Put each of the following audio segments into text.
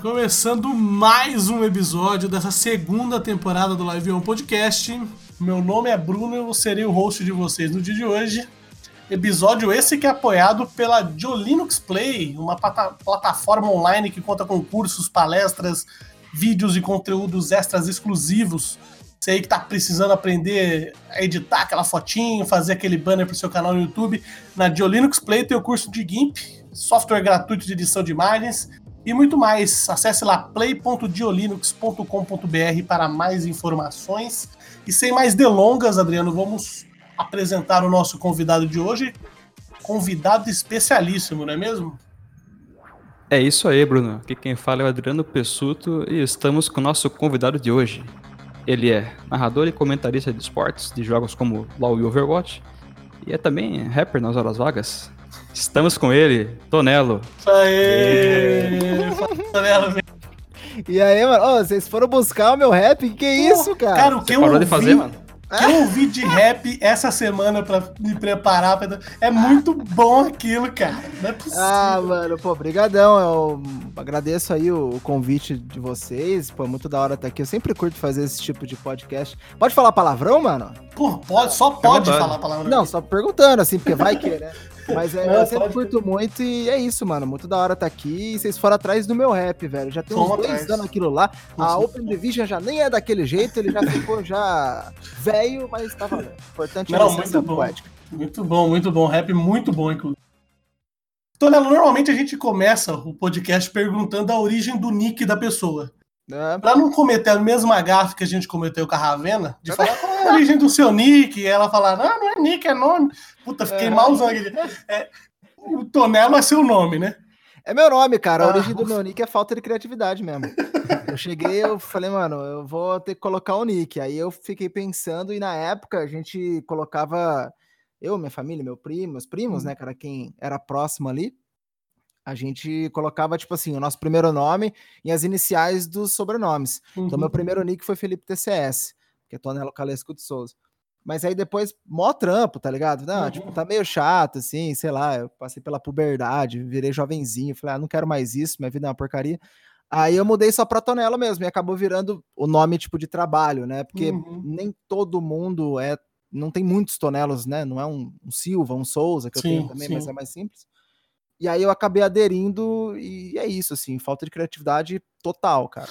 Começando mais um episódio dessa segunda temporada do Live On Podcast. Meu nome é Bruno e eu serei o host de vocês no dia de hoje. Episódio esse que é apoiado pela Diolinux Play, uma plataforma online que conta com cursos, palestras, vídeos e conteúdos extras exclusivos. Você aí que tá precisando aprender a editar aquela fotinho, fazer aquele banner pro seu canal no YouTube, na Diolinux Play tem o curso de GIMP, software gratuito de edição de imagens e muito mais. Acesse lá play.diolinux.com.br para mais informações. E sem mais delongas, Adriano, vamos apresentar o nosso convidado de hoje. Convidado especialíssimo, não é mesmo? É isso aí, Bruno. Aqui quem fala é o Adriano Pessuto e estamos com o nosso convidado de hoje. Ele é narrador e comentarista de esportes de jogos como LoL e Overwatch e é também rapper nas horas vagas. Estamos com ele, Tonelo. Aê! Tonelo, E aí, mano? Oh, vocês foram buscar o meu rap? Que, é isso, cara? Cara, o que Você eu parou ouvi, de fazer, mano? que eu ouvi de rap essa semana pra me preparar. Pra... É muito bom aquilo, cara. Não é possível. Ah, mano, pô, brigadão. Eu agradeço aí o convite de vocês. Pô, muito da hora estar aqui. Eu sempre curto fazer esse tipo de podcast. Pode falar palavrão, mano? Pô, pode, só pode falar palavrão. Não, só perguntando, assim, porque vai que, né? Mas é, eu sempre curto ter. muito e é isso, mano. Muito da hora tá aqui. E vocês foram atrás do meu rap, velho. Já tem uns dois atrás. anos aquilo lá. A Open Division já nem é daquele jeito, ele já ficou já velho, mas tá valendo. Importante Não, é muito bom. Poética. Muito bom, muito bom. Rap muito bom, inclusive. Tonelo, normalmente a gente começa o podcast perguntando a origem do nick da pessoa. É. Pra não cometer a mesma gafe que a gente cometeu com a Ravena, de falar qual é a origem do seu nick, e ela falar, não, não é nick, é nome. Puta, fiquei é. malzão aqui. É, o Tonelo é seu nome, né? É meu nome, cara. A origem ah. do meu nick é falta de criatividade mesmo. Eu cheguei, eu falei, mano, eu vou ter que colocar o nick. Aí eu fiquei pensando, e na época a gente colocava, eu, minha família, meu primo, meus primos, uhum. né, cara, quem era próximo ali, a gente colocava, tipo assim, o nosso primeiro nome e as iniciais dos sobrenomes. Uhum. Então, meu uhum. primeiro nick foi Felipe TCS, que é Tonelo Calesco de Souza. Mas aí depois, mó trampo, tá ligado? Não, tipo, uhum. tipo, tá meio chato, assim, sei lá, eu passei pela puberdade, virei jovenzinho, falei, ah, não quero mais isso, minha vida é uma porcaria. Aí eu mudei só pra Tonelo mesmo, e acabou virando o nome, tipo, de trabalho, né? Porque uhum. nem todo mundo é, não tem muitos Tonelos, né? Não é um, um Silva, um Souza, que sim, eu tenho também, sim. mas é mais simples. E aí eu acabei aderindo e é isso, assim, falta de criatividade total, cara.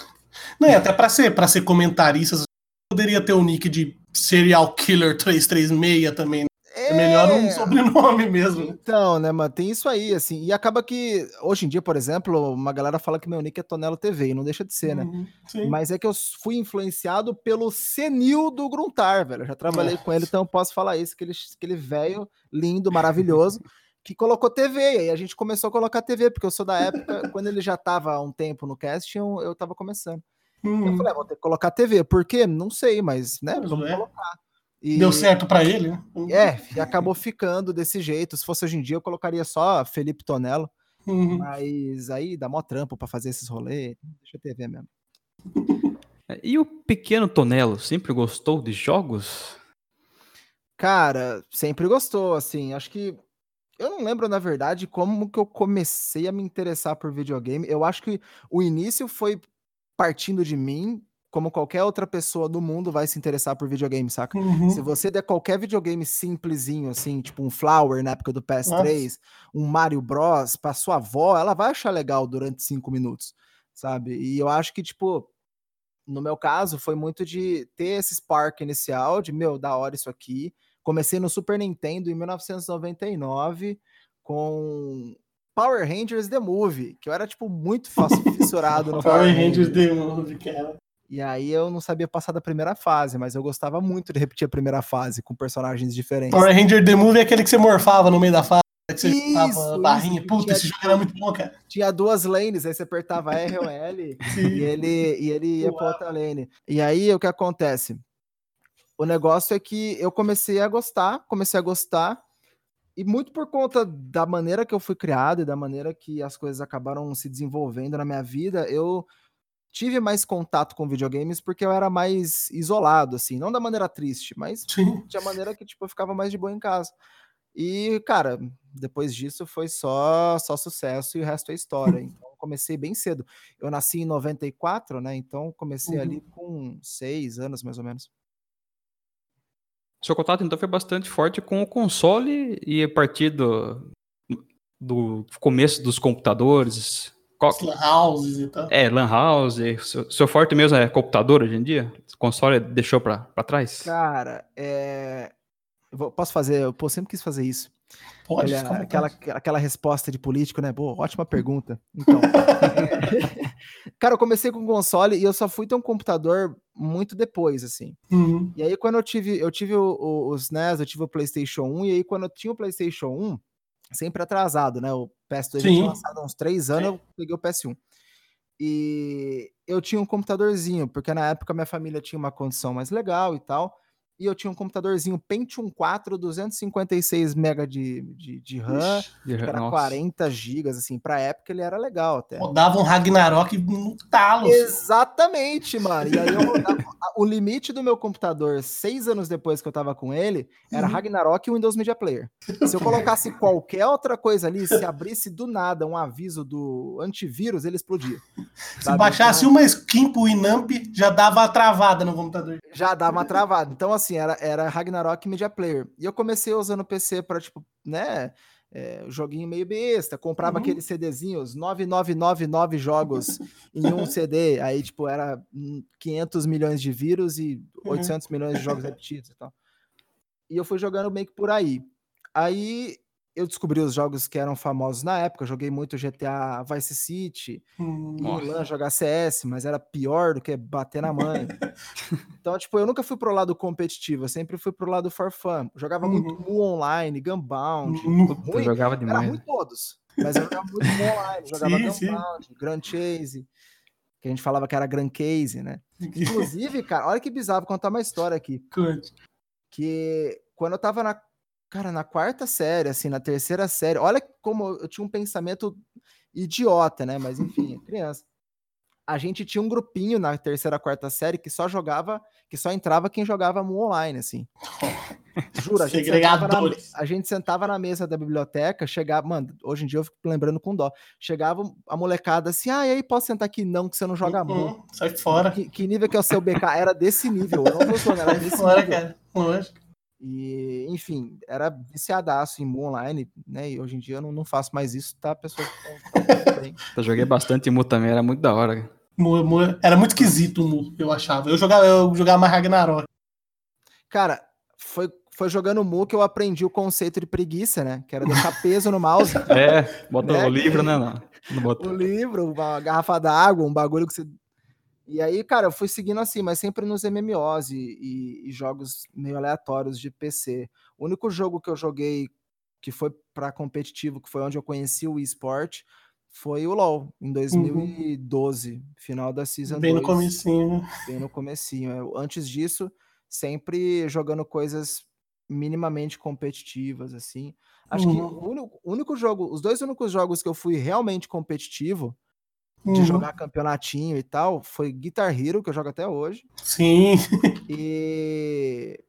Não, e até para ser, pra ser comentarista, poderia ter o nick de Serial Killer 336 também. Né? É, é melhor um sobrenome mesmo. Então, né, mano, tem isso aí, assim. E acaba que, hoje em dia, por exemplo, uma galera fala que meu nick é Tonelo TV, e não deixa de ser, né? Uhum, Mas é que eu fui influenciado pelo senil do Gruntar, velho. Eu já trabalhei com ele, então eu posso falar isso, que ele, que ele velho, lindo, maravilhoso que colocou TV, e aí a gente começou a colocar TV, porque eu sou da época, quando ele já estava há um tempo no casting, eu, eu tava começando. Uhum. Eu falei, ah, vou ter que colocar TV, por quê? Não sei, mas, né, mas vamos é. colocar. E, Deu certo para ele, né? É, e acabou ficando desse jeito. Se fosse hoje em dia, eu colocaria só Felipe Tonello, uhum. mas aí dá mó trampo para fazer esses rolês, deixa a TV mesmo. E o pequeno Tonelo sempre gostou de jogos? Cara, sempre gostou, assim, acho que eu não lembro, na verdade, como que eu comecei a me interessar por videogame. Eu acho que o início foi partindo de mim, como qualquer outra pessoa do mundo vai se interessar por videogame, saca? Uhum. Se você der qualquer videogame simplesinho, assim, tipo um Flower na época do PS3, Nossa. um Mario Bros, pra sua avó, ela vai achar legal durante cinco minutos, sabe? E eu acho que, tipo, no meu caso, foi muito de ter esse spark inicial, de, meu, da hora isso aqui, Comecei no Super Nintendo em 1999 com Power Rangers The Movie, que eu era, tipo, muito fissurado no Power, Power Rangers The Movie, cara. E aí eu não sabia passar da primeira fase, mas eu gostava muito de repetir a primeira fase com personagens diferentes. Power Ranger The Movie é aquele que você morfava no meio da fase. Que você isso, barrinha. Isso. Puta, tinha, esse jogo era muito bom, cara. Tinha duas lanes, aí você apertava R ou L e ele, e ele ia Uau. pra outra lane. E aí o que acontece? O negócio é que eu comecei a gostar, comecei a gostar, e muito por conta da maneira que eu fui criado e da maneira que as coisas acabaram se desenvolvendo na minha vida, eu tive mais contato com videogames porque eu era mais isolado, assim, não da maneira triste, mas Sim. de maneira que tipo, eu ficava mais de boa em casa. E, cara, depois disso foi só, só sucesso e o resto é história. Então, comecei bem cedo. Eu nasci em 94, né? Então, comecei uhum. ali com seis anos, mais ou menos. Seu contato, então, foi bastante forte com o console e a partir do, do começo dos computadores. Qual... Lan houses e tal. É, lan house. Seu, seu forte mesmo é computador hoje em dia? O console deixou pra, pra trás? Cara, é... Vou, posso fazer, eu sempre quis fazer isso. Pode, aquela, aquela, aquela resposta de político, né? Boa, ótima pergunta. Então, cara, eu comecei com console e eu só fui ter um computador muito depois, assim. Uhum. E aí, quando eu tive, eu tive o, o, os NES, eu tive o PlayStation 1, e aí, quando eu tinha o PlayStation 1, sempre atrasado, né? O PS2 tinha lançado há uns três anos, Sim. eu peguei o PS1. E eu tinha um computadorzinho, porque na época minha família tinha uma condição mais legal e tal e eu tinha um computadorzinho Pentium 4, 256 MB de, de, de RAM, Ixi, era nossa. 40 GB, assim, pra época ele era legal até. Rodava um Ragnarok no talo. Exatamente, mano. E aí eu rodava, o limite do meu computador, seis anos depois que eu tava com ele, era uhum. Ragnarok e Windows Media Player. Se eu colocasse qualquer outra coisa ali, se abrisse do nada um aviso do antivírus, ele explodia. Se sabe? baixasse então, uma skin pro Inamp, já dava uma travada no computador. Já dava uma travada. Então, assim, assim, era, era Ragnarok Media Player. E eu comecei usando o PC para, tipo, né, é, joguinho meio besta, comprava uhum. aqueles CDzinhos, 9999 jogos em um CD, aí, tipo, era 500 milhões de vírus e 800 uhum. milhões de jogos repetidos e tal. E eu fui jogando meio que por aí. Aí eu descobri os jogos que eram famosos na época. Eu joguei muito GTA Vice City, hum, Milan jogar CS, mas era pior do que bater na mãe. então, tipo, eu nunca fui pro lado competitivo, eu sempre fui pro lado for fun. Eu jogava uhum. muito Mu Online, Gunbound. Uhum. Ruim, eu jogava demais. Era ruim todos, mas eu jogava muito Mu Online. Jogava sim, Gunbound, sim. Grand Chase, que a gente falava que era Grand Case, né? Inclusive, cara, olha que bizarro, vou contar uma história aqui. Que quando eu tava na Cara, na quarta série, assim, na terceira série, olha como eu tinha um pensamento idiota, né? Mas enfim, criança. A gente tinha um grupinho na terceira, quarta série que só jogava, que só entrava quem jogava Mu Online, assim. Jura, a gente, na, a gente, sentava na, mesa da biblioteca, chegava, mano, hoje em dia eu fico lembrando com dó. Chegava a molecada assim, ah, e aí posso sentar aqui? Não, que você não joga Mu. Uhum, sai fora. Que, que, nível que é o seu BK? Era desse nível, eu não vou jogar, era desse fora, nível. Cara. Lógico. E, enfim, era viciadaço em Mu Online, né? E hoje em dia eu não, não faço mais isso, tá? Pessoa Eu joguei bastante Mu também, era muito da hora. Mu, Mu, era muito esquisito o Mu, eu achava. Eu jogava, eu jogava mais Ragnarok. Cara, foi, foi jogando Mu que eu aprendi o conceito de preguiça, né? Que era deixar peso no mouse. É, bota né? o livro, né? Não, não O livro, uma garrafa d'água, um bagulho que você e aí, cara, eu fui seguindo assim, mas sempre nos MMOs e, e, e, jogos meio aleatórios de PC. O único jogo que eu joguei que foi para competitivo, que foi onde eu conheci o eSport, foi o LoL, em 2012, uhum. final da Season Bem 2, no comecinho. Bem no comecinho. Eu, antes disso, sempre jogando coisas minimamente competitivas, assim. Acho uhum. que o único, o único jogo, os dois únicos jogos que eu fui realmente competitivo de uhum. jogar campeonatinho e tal, foi Guitar Hero, que eu jogo até hoje. Sim. E.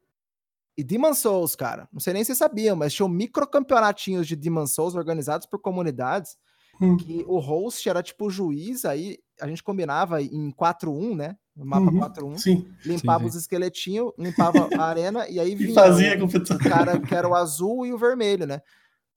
E Demon Souls, cara. Não sei nem se vocês sabiam, mas tinham microcampeonatinhos de Demon Souls organizados por comunidades. Hum. Que o host era tipo o juiz, aí a gente combinava em 4-1, né? No mapa uhum. 4-1. Sim. Limpava sim, sim. os esqueletinhos, limpava a arena e aí vinha e fazia o, o cara que era o azul e o vermelho, né?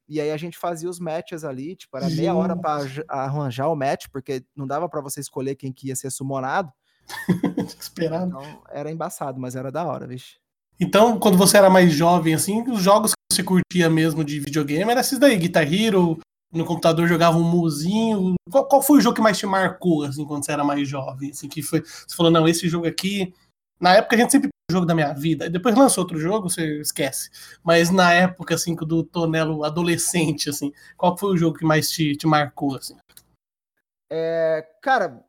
E aí a gente fazia os matches ali, tipo, era meia hora para arranjar o match, porque não dava para você escolher quem que ia ser sumonado. Esperado. Então, era embaçado, mas era da hora, vixe. Então, quando você era mais jovem, assim, os jogos que você curtia mesmo de videogame eram esses daí, Guitar Hero, no computador jogava um muzinho. Qual, qual, foi o jogo que mais te marcou, assim, quando você era mais jovem? Assim, que foi, você falou, não, esse jogo aqui. Na época a gente sempre jogo da minha vida. Depois lançou outro jogo, você esquece. Mas na época, assim, do Tonelo adolescente, assim, qual foi o jogo que mais te, te marcou, assim? É, cara,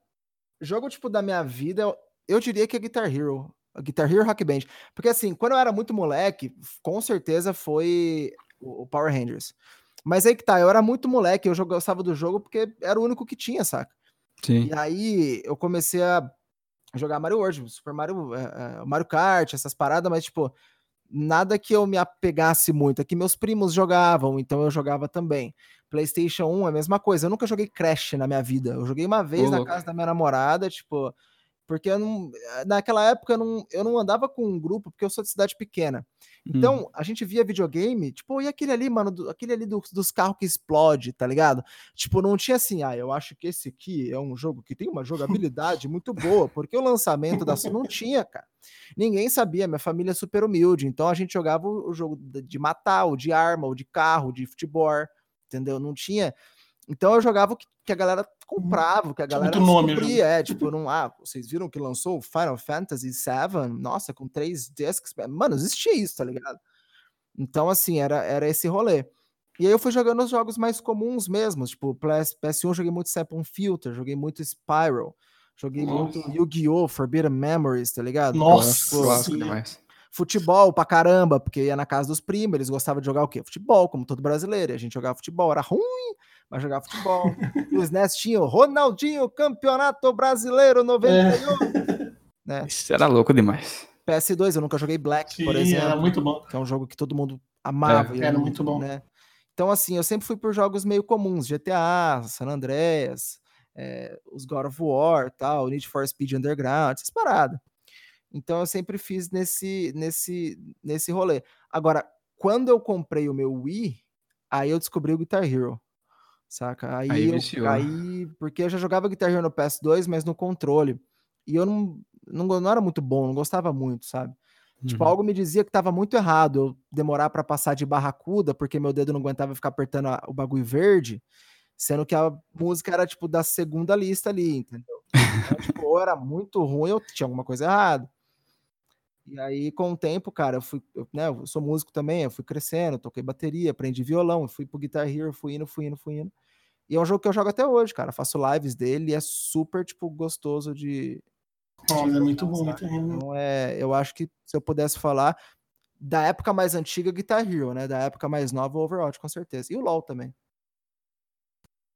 jogo, tipo, da minha vida, eu, eu diria que é Guitar Hero. Guitar Hero Rock Band. Porque, assim, quando eu era muito moleque, com certeza foi o, o Power Rangers. Mas aí que tá, eu era muito moleque, eu gostava do jogo porque era o único que tinha, saca? Sim. E aí eu comecei a jogar Mario World, Super Mario, uh, Mario Kart, essas paradas, mas tipo, nada que eu me apegasse muito. É que meus primos jogavam, então eu jogava também. PlayStation 1 é a mesma coisa. Eu nunca joguei Crash na minha vida. Eu joguei uma vez na casa da minha namorada, tipo, porque eu não, naquela época eu não, eu não andava com um grupo, porque eu sou de cidade pequena. Então, hum. a gente via videogame, tipo, e aquele ali, mano, do, aquele ali do, dos carros que explode, tá ligado? Tipo, não tinha assim, ah, eu acho que esse aqui é um jogo que tem uma jogabilidade muito boa, porque o lançamento da não tinha, cara. Ninguém sabia, minha família é super humilde, então a gente jogava o jogo de matar, o de arma, o de carro, de futebol, entendeu? Não tinha então eu jogava o que, que a galera comprava, o que a galera Muito nome, descobria. É, tipo, não, ah, vocês viram que lançou o Final Fantasy VII? Nossa, com três discs. Mano, existia isso, tá ligado? Então, assim, era, era esse rolê. E aí eu fui jogando os jogos mais comuns mesmo, tipo, PS, PS1 joguei muito Sapon Filter, joguei muito Spiral, joguei Nossa. muito Yu-Gi-Oh! Forbidden Memories, tá ligado? Nossa, tipo, Futebol pra caramba, porque ia na casa dos primos, eles gostavam de jogar o quê? Futebol, como todo brasileiro. A gente jogava futebol, era ruim, mas jogava futebol. e os NES tinham Ronaldinho, Campeonato Brasileiro 91. É. Né? Isso era louco demais. PS2, eu nunca joguei Black, Sim, por exemplo. Era muito bom. Que é um jogo que todo mundo amava. É, era muito bom. Né? Então, assim, eu sempre fui por jogos meio comuns: GTA, San Andreas, é, os God of War, tal, Need for Speed Underground, essas paradas. Então, eu sempre fiz nesse, nesse, nesse rolê. Agora, quando eu comprei o meu Wii, aí eu descobri o Guitar Hero saca? Aí, aí eu caí, porque eu já jogava Guitar Hero no PS2, mas no controle. E eu não, não, não era muito bom, não gostava muito, sabe? Tipo, uhum. Tipo, algo me dizia que tava muito errado eu demorar para passar de barracuda, porque meu dedo não aguentava ficar apertando a, o bagulho verde, sendo que a música era, tipo, da segunda lista ali, entendeu? Então, tipo, ou era muito ruim ou tinha alguma coisa errada. E aí, com o tempo, cara, eu fui, eu, né, eu sou músico também, eu fui crescendo, toquei bateria, aprendi violão, fui pro Guitar Hero, fui indo, fui indo, fui indo. E é um jogo que eu jogo até hoje, cara. Faço lives dele e é super, tipo, gostoso de. Olha, é muito bom, muito Então, é, eu acho que se eu pudesse falar da época mais antiga, Guitar Hero, né? Da época mais nova, Overwatch, com certeza. E o LoL também.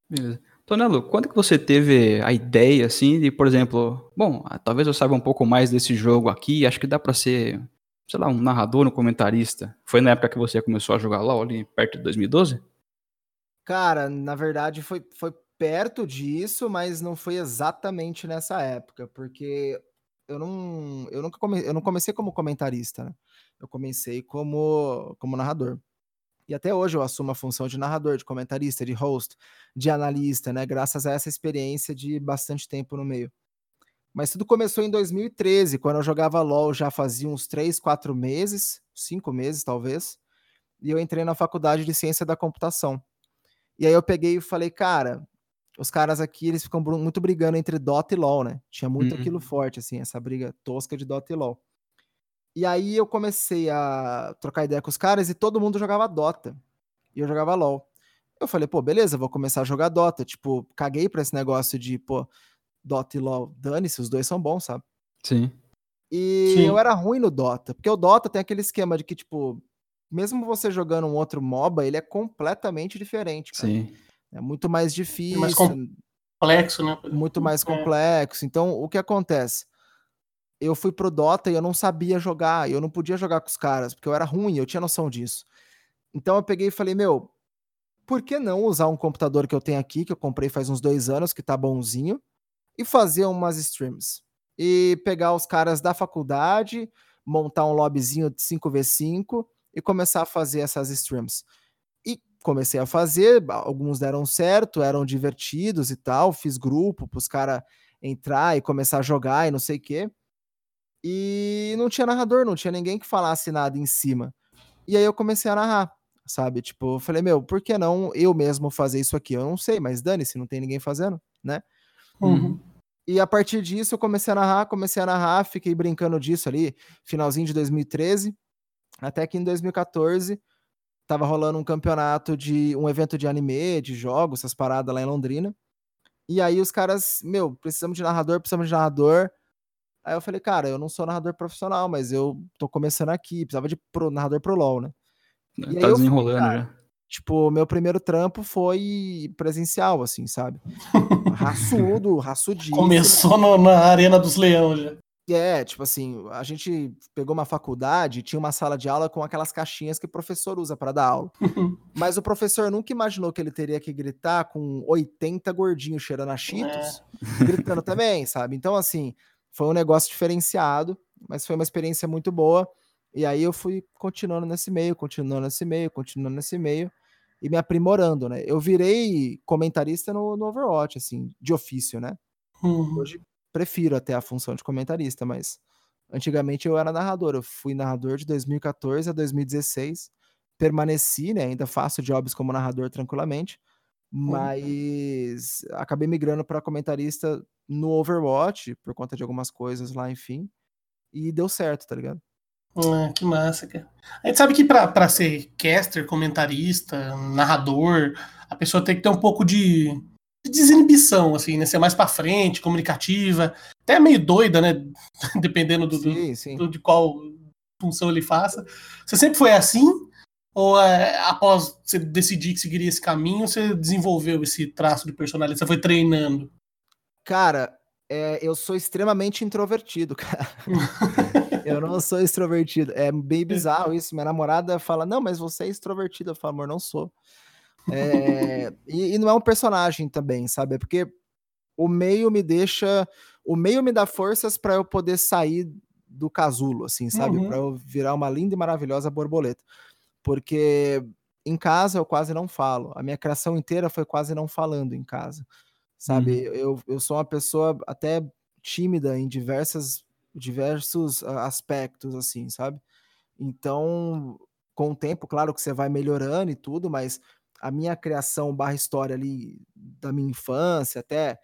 Beleza. Tonelo, quando que você teve a ideia, assim, de, por exemplo, bom, ah, talvez eu saiba um pouco mais desse jogo aqui, acho que dá para ser, sei lá, um narrador, um comentarista. Foi na época que você começou a jogar LoL, ali perto de 2012? Cara, na verdade foi, foi perto disso, mas não foi exatamente nessa época, porque eu não, eu nunca come, eu não comecei como comentarista, né? Eu comecei como, como narrador. E até hoje eu assumo a função de narrador, de comentarista, de host, de analista, né? Graças a essa experiência de bastante tempo no meio. Mas tudo começou em 2013, quando eu jogava LOL já fazia uns 3, 4 meses, 5 meses talvez, e eu entrei na faculdade de ciência da computação. E aí eu peguei e falei, cara, os caras aqui, eles ficam muito brigando entre Dota e LoL, né? Tinha muito uhum. aquilo forte, assim, essa briga tosca de Dota e LoL. E aí eu comecei a trocar ideia com os caras e todo mundo jogava Dota. E eu jogava LoL. Eu falei, pô, beleza, vou começar a jogar Dota. Tipo, caguei pra esse negócio de, pô, Dota e LoL. Dane-se, os dois são bons, sabe? Sim. E Sim. eu era ruim no Dota, porque o Dota tem aquele esquema de que, tipo, mesmo você jogando um outro MOBA, ele é completamente diferente. Cara. Sim. É muito mais difícil. mais complexo, né? Muito mais é. complexo. Então, o que acontece? Eu fui pro Dota e eu não sabia jogar, eu não podia jogar com os caras, porque eu era ruim, eu tinha noção disso. Então eu peguei e falei, meu, por que não usar um computador que eu tenho aqui, que eu comprei faz uns dois anos, que tá bonzinho, e fazer umas streams? E pegar os caras da faculdade, montar um lobbyzinho de 5v5 e começar a fazer essas streams. E comecei a fazer, alguns deram certo, eram divertidos e tal, fiz grupo para os caras entrar e começar a jogar e não sei o quê. E não tinha narrador, não tinha ninguém que falasse nada em cima. E aí eu comecei a narrar, sabe? Tipo, eu falei, meu, por que não eu mesmo fazer isso aqui? Eu não sei, mas dane-se, não tem ninguém fazendo, né? Uhum. E a partir disso eu comecei a narrar, comecei a narrar, fiquei brincando disso ali, finalzinho de 2013. Até que em 2014 tava rolando um campeonato de um evento de anime, de jogos, essas paradas lá em Londrina. E aí os caras, meu, precisamos de narrador, precisamos de narrador. Aí eu falei, cara, eu não sou narrador profissional, mas eu tô começando aqui, precisava de pro, narrador pro LoL, né? E tá desenrolando cara, já. Tipo, meu primeiro trampo foi presencial, assim, sabe? Raçudo, raçudinho. Começou no, na Arena dos Leões já. É, tipo assim, a gente pegou uma faculdade, tinha uma sala de aula com aquelas caixinhas que o professor usa para dar aula. Mas o professor nunca imaginou que ele teria que gritar com 80 gordinhos cheirando a Cheetos, é. gritando também, sabe? Então, assim, foi um negócio diferenciado, mas foi uma experiência muito boa. E aí eu fui continuando nesse meio, continuando nesse meio, continuando nesse meio e me aprimorando, né? Eu virei comentarista no, no Overwatch, assim, de ofício, né? Uhum. Hoje prefiro até a função de comentarista, mas antigamente eu era narrador. Eu fui narrador de 2014 a 2016. Permaneci, né? Ainda faço jobs como narrador tranquilamente, mas acabei migrando para comentarista no Overwatch por conta de algumas coisas lá, enfim. E deu certo, tá ligado? Ah, que massa, cara. A gente sabe que para ser caster, comentarista, narrador, a pessoa tem que ter um pouco de de desinibição, assim, né? Ser mais para frente, comunicativa, até meio doida, né? Dependendo do, sim, sim. do, de qual função ele faça. Você sempre foi assim? Ou é, após você decidir que seguiria esse caminho, você desenvolveu esse traço de personalidade? Você foi treinando? Cara, é, eu sou extremamente introvertido, cara. eu não sou extrovertido. É bem bizarro isso. Minha namorada fala: Não, mas você é extrovertido. Eu falo, amor, não sou. É, e, e, não é um personagem também, sabe? É porque o meio me deixa. O meio me dá forças para eu poder sair do casulo, assim, sabe? Uhum. Para eu virar uma linda e maravilhosa borboleta. Porque em casa eu quase não falo. A minha criação inteira foi quase não falando em casa, sabe? Uhum. Eu, eu sou uma pessoa até tímida em diversas, diversos aspectos, assim, sabe? Então, com o tempo, claro que você vai melhorando e tudo, mas a minha criação barra história ali da minha infância até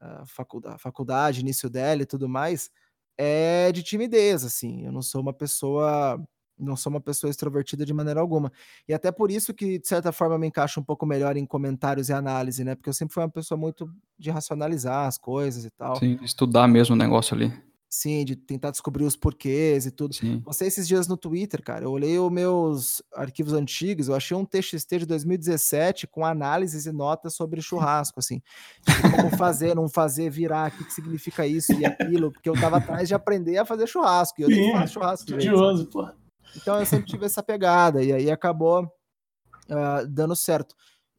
a faculdade, a faculdade, início dela e tudo mais, é de timidez, assim. Eu não sou uma pessoa não sou uma pessoa extrovertida de maneira alguma. E até por isso que, de certa forma, eu me encaixo um pouco melhor em comentários e análise, né? Porque eu sempre fui uma pessoa muito de racionalizar as coisas e tal. Sim, estudar mesmo o negócio ali. Sim, de tentar descobrir os porquês e tudo. Sim. Você esses dias no Twitter, cara, eu olhei os meus arquivos antigos, eu achei um TXT de 2017 com análises e notas sobre churrasco, assim. Tipo, como fazer, não fazer, virar, o que, que significa isso e aquilo, porque eu tava atrás de aprender a fazer churrasco. E eu Sim, faço churrasco. Estudioso, pô. Então eu sempre tive essa pegada, e aí acabou uh, dando certo.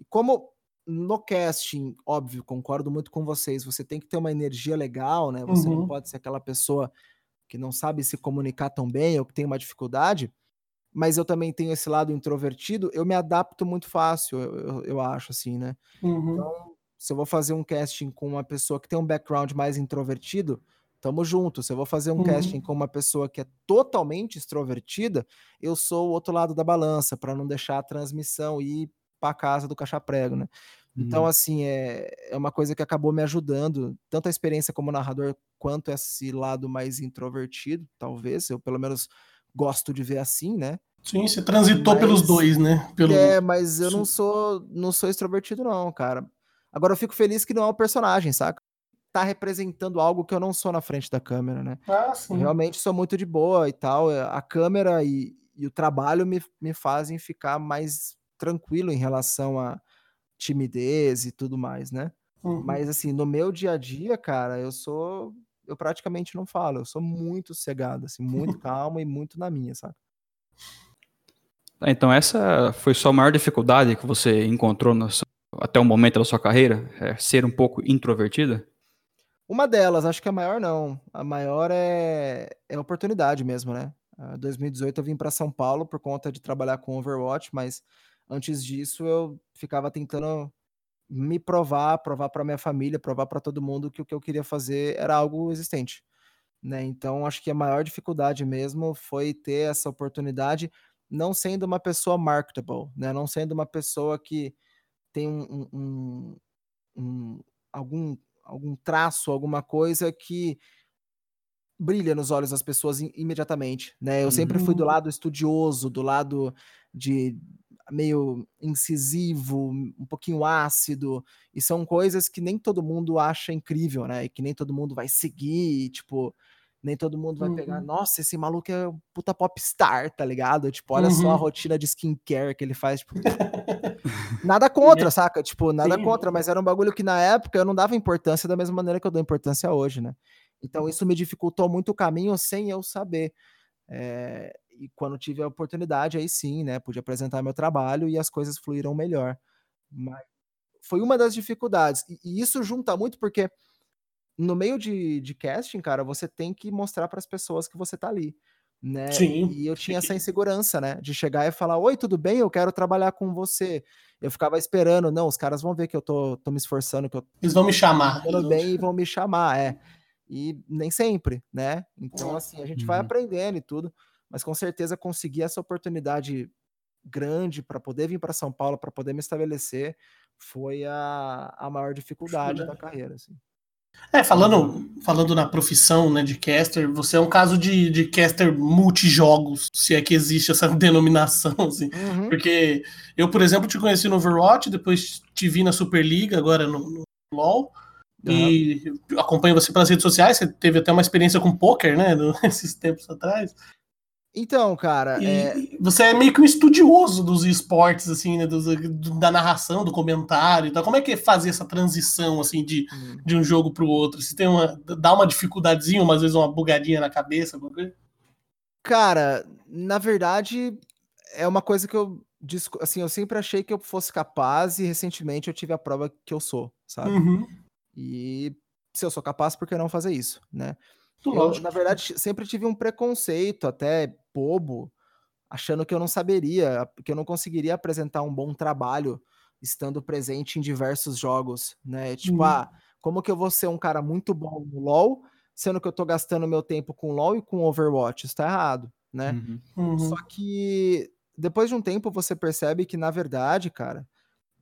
Como no casting, óbvio, concordo muito com vocês. Você tem que ter uma energia legal, né? Você uhum. não pode ser aquela pessoa que não sabe se comunicar tão bem ou que tem uma dificuldade. Mas eu também tenho esse lado introvertido. Eu me adapto muito fácil, eu, eu, eu acho, assim, né? Uhum. Então, se eu vou fazer um casting com uma pessoa que tem um background mais introvertido, tamo junto. Se eu vou fazer um uhum. casting com uma pessoa que é totalmente extrovertida, eu sou o outro lado da balança, para não deixar a transmissão ir para casa do caixa prego, né? Então, uhum. assim, é, é uma coisa que acabou me ajudando, tanto a experiência como narrador, quanto esse lado mais introvertido, talvez. Eu, pelo menos, gosto de ver assim, né? Sim, você transitou mas, pelos dois, né? Pelo... É, mas eu não sou, não sou extrovertido, não, cara. Agora eu fico feliz que não é um personagem, saca? Tá representando algo que eu não sou na frente da câmera, né? Ah, sim. Eu realmente sou muito de boa e tal. A câmera e, e o trabalho me, me fazem ficar mais tranquilo em relação a timidez e tudo mais, né? Uhum. Mas assim, no meu dia a dia, cara, eu sou. Eu praticamente não falo, eu sou muito cegado, assim, muito calmo e muito na minha, sabe? Tá, então, essa foi sua maior dificuldade que você encontrou no, até o momento da sua carreira? É ser um pouco introvertida? Uma delas, acho que a maior não. A maior é, é oportunidade mesmo, né? Em 2018 eu vim para São Paulo por conta de trabalhar com Overwatch, mas Antes disso, eu ficava tentando me provar, provar para minha família, provar para todo mundo que o que eu queria fazer era algo existente, né? Então, acho que a maior dificuldade mesmo foi ter essa oportunidade, não sendo uma pessoa marketable, né? Não sendo uma pessoa que tem um, um, um algum algum traço, alguma coisa que brilha nos olhos das pessoas imediatamente, né? Eu sempre fui do uhum. lado estudioso, do lado de meio incisivo, um pouquinho ácido, e são coisas que nem todo mundo acha incrível, né? E que nem todo mundo vai seguir, tipo, nem todo mundo vai uhum. pegar, nossa, esse maluco é um puta popstar, tá ligado? Tipo, olha uhum. só a uhum. rotina de skincare que ele faz, tipo, nada contra, saca? Tipo, nada Sim. contra, mas era um bagulho que na época eu não dava importância da mesma maneira que eu dou importância hoje, né? Então isso me dificultou muito o caminho sem eu saber. É, e quando tive a oportunidade, aí sim, né, pude apresentar meu trabalho e as coisas fluíram melhor. Mas foi uma das dificuldades. E, e isso junta muito porque no meio de, de casting, cara, você tem que mostrar para as pessoas que você tá ali. Né? Sim. E eu tinha essa insegurança, né? De chegar e falar: Oi, tudo bem? Eu quero trabalhar com você. Eu ficava esperando, não, os caras vão ver que eu tô, tô me esforçando, que eu Eles vão me chamar. tô bem e vão me chamar, é. E nem sempre, né? Então, assim, a gente vai Uhum. aprendendo e tudo, mas com certeza conseguir essa oportunidade grande para poder vir para São Paulo, para poder me estabelecer, foi a, a maior dificuldade da carreira, assim. É, falando, falando na profissão né, de caster, você é um caso de, de caster multijogos, se é que existe essa denominação, assim. Uhum. Porque eu, por exemplo, te conheci no Overwatch, depois te vi na Superliga, agora no, no LoL, e acompanho você pelas redes sociais, você teve até uma experiência com poker, né, no- esses tempos atrás. Então, cara, é, você é meio que um estudioso dos esportes, assim, né, dos- do- da narração, do comentário e tal. Como é que é fazer essa transição, assim, de, hum, de um jogo pro outro? Se tem uma. dá uma dificuldadezinha, umas vezes uma bugadinha na cabeça, cara, na verdade, é uma coisa que eu assim, eu sempre achei que eu fosse capaz e recentemente eu tive a prova que eu sou, sabe? Uhum. E se eu sou capaz, por que não fazer isso, né? Eu, na verdade, sempre tive um preconceito, até bobo, achando que eu não saberia, que eu não conseguiria apresentar um bom trabalho estando presente em diversos jogos, né? Tipo, Uhum. ah, como que eu vou ser um cara muito bom no LoL, sendo que eu tô gastando meu tempo com LoL e com Overwatch? Isso tá errado, né? Uhum. Uhum. Só que depois de um tempo você percebe que, na verdade, cara,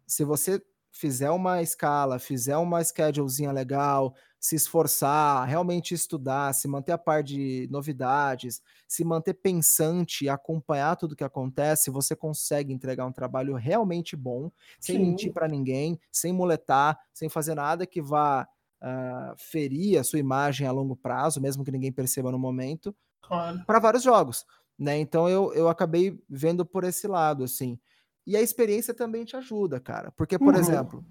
se você fizer uma escala, fizer uma schedulezinha legal, se esforçar, realmente estudar, se manter a par de novidades, se manter pensante e acompanhar tudo que acontece, você consegue entregar um trabalho realmente bom, sem Sim. mentir para ninguém, sem muletar, sem fazer nada que vá ah, ferir a sua imagem a longo prazo, mesmo que ninguém perceba no momento Claro. para vários jogos, né? Então eu, eu acabei vendo por esse lado, assim. E a experiência também te ajuda, cara. Porque, por Uhum. exemplo,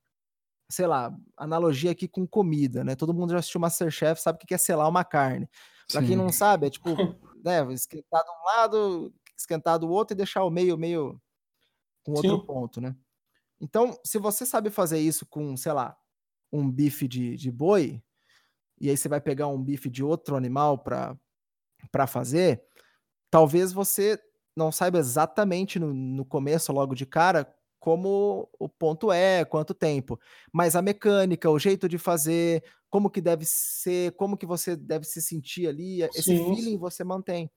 sei lá, analogia aqui com comida, né? Todo mundo já assistiu Masterchef, sabe o que é selar uma carne. Pra quem Sim. não sabe, é tipo, né, esquentar de um lado, esquentar do outro e deixar o meio meio com outro Sim. ponto, né? Então, se você sabe fazer isso com, sei lá, um bife de, de boi, e aí você vai pegar um bife de outro animal para para fazer, talvez você não saiba exatamente no, no começo, logo de cara, como o ponto é, quanto tempo. Mas a mecânica, o jeito de fazer, como que deve ser, como que você deve se sentir ali, esse Sim, feeling você mantém.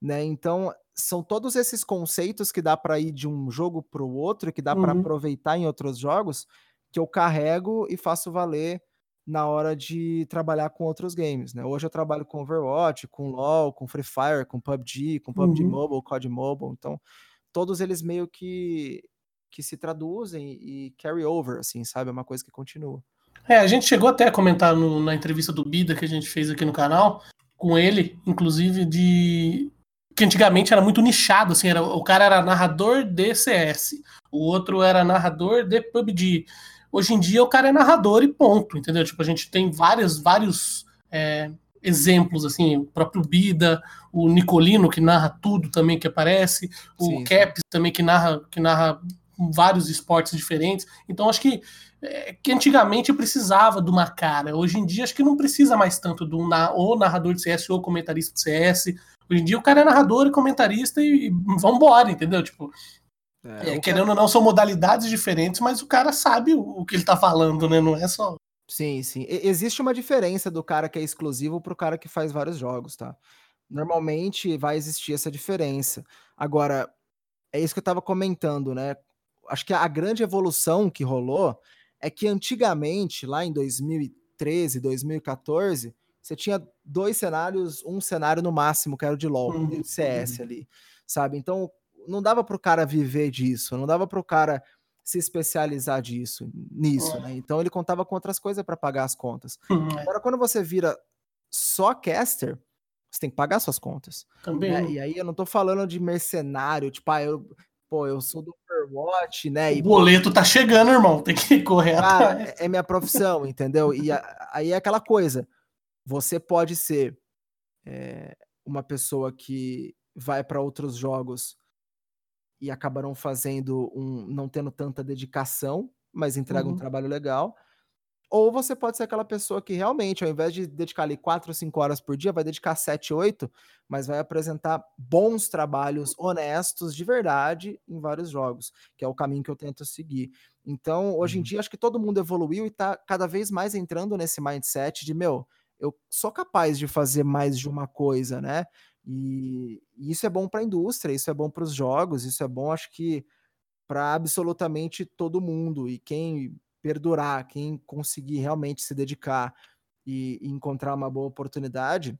Né? Então, são todos esses conceitos que dá para ir de um jogo para o outro, que dá para Uhum. aproveitar em outros jogos, que eu carrego e faço valer na hora de trabalhar com outros games, né? Hoje eu trabalho com Overwatch, com LoL, com Free Fire, com PUBG, com PUBG Uhum. Mobile, COD Mobile, então todos eles meio que que se traduzem e carry over, assim, sabe? É uma coisa que continua. É, a gente chegou até a comentar no- na entrevista do Bida que a gente fez aqui no canal, com ele, inclusive, de. que antigamente era muito nichado, assim, era, o cara era narrador de CS, o outro era narrador de PUBG. Hoje em dia o cara é narrador e ponto, entendeu? Tipo, a gente tem vários, vários é, exemplos, assim, o próprio Bida, o Nicolino, que narra tudo também que aparece, o Sim, sim. Caps também, que narra, que narra vários esportes diferentes. Então, acho que é, que antigamente precisava de uma cara. Hoje em dia, acho que não precisa mais tanto do na, ou narrador de CS ou comentarista de CS. Hoje em dia, o cara é narrador e comentarista e, e vambora, entendeu? Tipo, é, que- querendo ou não, são modalidades diferentes, mas o cara sabe o, o que ele tá falando, né? Não é só. Sim, sim. E- existe uma diferença do cara que é exclusivo pro cara que faz vários jogos, tá? Normalmente vai existir essa diferença. Agora, é isso que eu tava comentando, né? Acho que a grande evolução que rolou é que antigamente, lá em 2013, 2014, você tinha dois cenários, um cenário no máximo, que era o de LoL, Uhum, e o CS ali, sabe? Então, não dava pro cara viver disso, não dava pro cara se especializar disso, nisso, É. né? Então ele contava com outras coisas para pagar as contas. Hum, é, Agora, quando você vira só caster, você tem que pagar suas contas. também. né? E aí eu não tô falando de mercenário, tipo, ah, eu, pô, eu sou do Overwatch, né? O E, boleto tá chegando, irmão. Tem que correr cara, atrás. é é minha profissão, entendeu? E a- aí é aquela coisa. você pode ser é, uma pessoa que vai para outros jogos e acabaram fazendo um. não tendo tanta dedicação, mas entrega uhum. um trabalho legal. Ou você pode ser aquela pessoa que realmente, ao invés de dedicar ali 4 ou 5 horas por dia, vai dedicar 7, 8, mas vai apresentar bons trabalhos honestos, de verdade, em vários jogos, que é o caminho que eu tento seguir. Então, hoje em uhum. dia, acho que todo mundo evoluiu e está cada vez mais entrando nesse mindset de, meu, eu sou capaz de fazer mais de uma coisa, né? E, e isso é bom para a indústria, isso é bom para os jogos, isso é bom, acho que, para absolutamente todo mundo. E quem perdurar, quem conseguir realmente se dedicar e, e, encontrar uma boa oportunidade,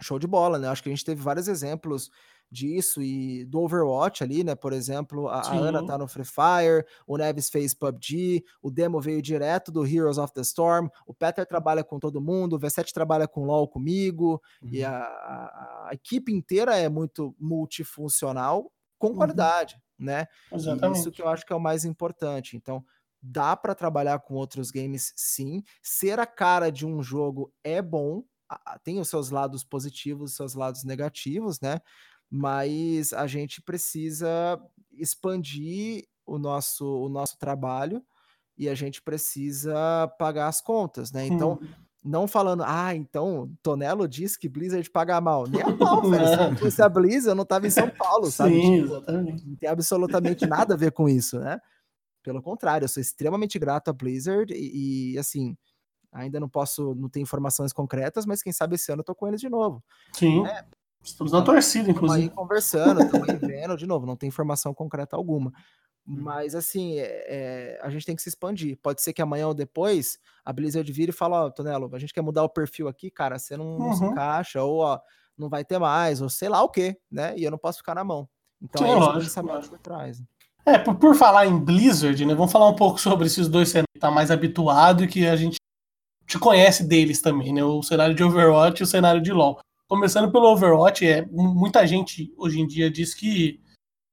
show de bola, né? Acho que a gente teve vários exemplos disso e do Overwatch ali, né? Por exemplo, a, a Ana tá no Free Fire, o Neves fez PUBG, o demo veio direto do Heroes of the Storm, o Peter trabalha com todo mundo, o V7 trabalha com LoL comigo, uhum. e a, a, a, equipe inteira é muito multifuncional com uhum. qualidade, né? Exatamente. E isso que eu acho que é o mais importante. Então, dá para trabalhar com outros games sim. Ser a cara de um jogo é bom, tem os seus lados positivos, os seus lados negativos, né? Mas a gente precisa expandir o nosso, o nosso trabalho e a gente precisa pagar as contas, né? Então, hum. não falando, ah, então Tonelo disse que Blizzard paga mal. Nem a mal, velho. Se fosse a Blizzard, eu não tava em São Paulo, sabe? Sim, tipo, exatamente. Não tem absolutamente nada a ver com isso, né? Pelo contrário, eu sou extremamente grato a Blizzard e, e, assim, ainda não posso, não tenho informações concretas, mas quem sabe esse ano eu tô com eles de novo. Sim. É, Estamos na torcida, inclusive. Estamos aí conversando, estamos aí vendo, de novo, não tem informação concreta alguma. Mas assim, é, é, a gente tem que se expandir. Pode ser que amanhã ou depois a Blizzard vire e fale, ó, oh, Tonelo, a gente quer mudar o perfil aqui, cara, você não, uhum. se encaixa, ou ó, não vai ter mais, ou sei lá o quê, né? E eu não posso ficar na mão. Então Sim, é esse pensamento por trás. Né? É, por, por falar em Blizzard, né? Vamos falar um pouco sobre esses dois cenários que tá mais habituado e que a gente te conhece deles também, né? O cenário de Overwatch e o cenário de LoL. Começando pelo Overwatch, é, muita gente hoje em dia diz que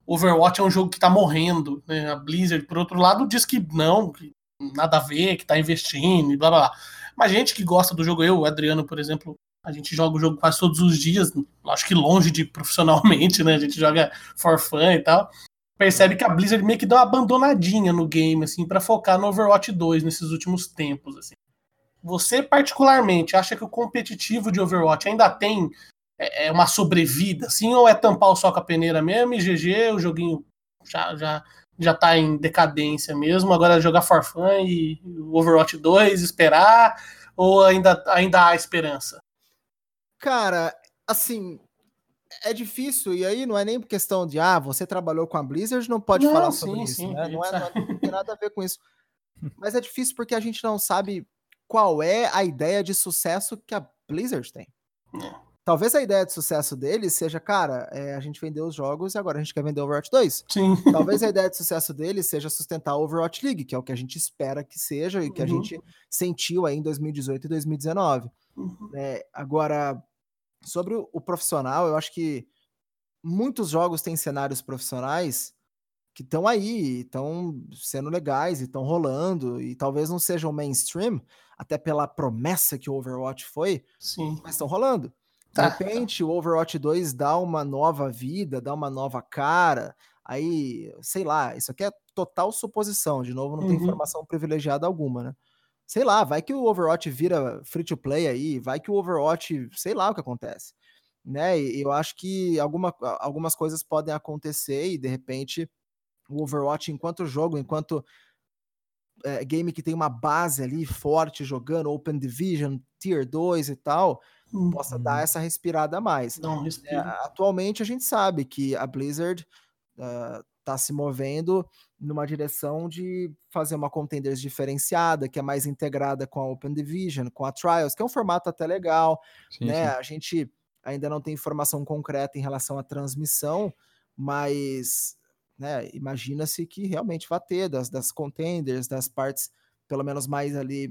Overwatch é um jogo que tá morrendo, né? A Blizzard, por outro lado, diz que não, que nada a ver, que tá investindo e blá blá blá. Mas gente que gosta do jogo, eu, o Adriano, por exemplo, a gente joga o jogo quase todos os dias, acho que longe de profissionalmente, né? A gente joga for fun e tal percebe que a Blizzard meio que deu uma abandonadinha no game, assim, para focar no Overwatch 2 nesses últimos tempos, assim. Você, particularmente, acha que o competitivo de Overwatch ainda tem é, é uma sobrevida, assim, ou é tampar o sol com a peneira mesmo e GG, o joguinho já, já, já tá em decadência mesmo, agora é jogar for fun e Overwatch 2, esperar, ou ainda, ainda há esperança? Cara, assim, é difícil, e aí não é nem questão de, ah, você trabalhou com a Blizzard, não pode não, falar sim, sobre isso, sim, né? Não, é, não, não, tem nada a ver com isso. Mas é difícil porque a gente não sabe qual é a ideia de sucesso que a Blizzard tem. É. Talvez a ideia de sucesso deles seja, cara, é, a gente vendeu os jogos e agora a gente quer vender Overwatch 2. Sim. Talvez a ideia de sucesso deles seja sustentar a Overwatch League, que é o que a gente espera que seja e que uhum. a gente sentiu aí em 2018 e 2019. Uhum. É, agora, Sobre o profissional, eu acho que muitos jogos têm cenários profissionais que estão aí, estão sendo legais e estão rolando, e talvez não sejam mainstream, até pela promessa que o Overwatch foi, Sim. mas estão rolando. De tá. repente, o Overwatch 2 dá uma nova vida, dá uma nova cara, aí, sei lá, isso aqui é total suposição, de novo, não uhum. tem informação privilegiada alguma, né? sei lá, vai que o Overwatch vira free to play aí, vai que o Overwatch, sei lá o que acontece, né? E eu acho que alguma, algumas coisas podem acontecer e de repente o Overwatch, enquanto jogo, enquanto é, game que tem uma base ali forte jogando, Open Division, Tier 2 e tal, uhum. possa dar uhum. essa respirada a mais. Não, é, atualmente a gente sabe que a Blizzard uh, tá se movendo numa direção de fazer uma contenders diferenciada, que é mais integrada com a Open Division, com a Trials, que é um formato até legal, sim, né? Sim. A gente ainda não tem informação concreta em relação à transmissão, mas né, imagina-se que realmente vai ter das, das contenders, das partes pelo menos mais ali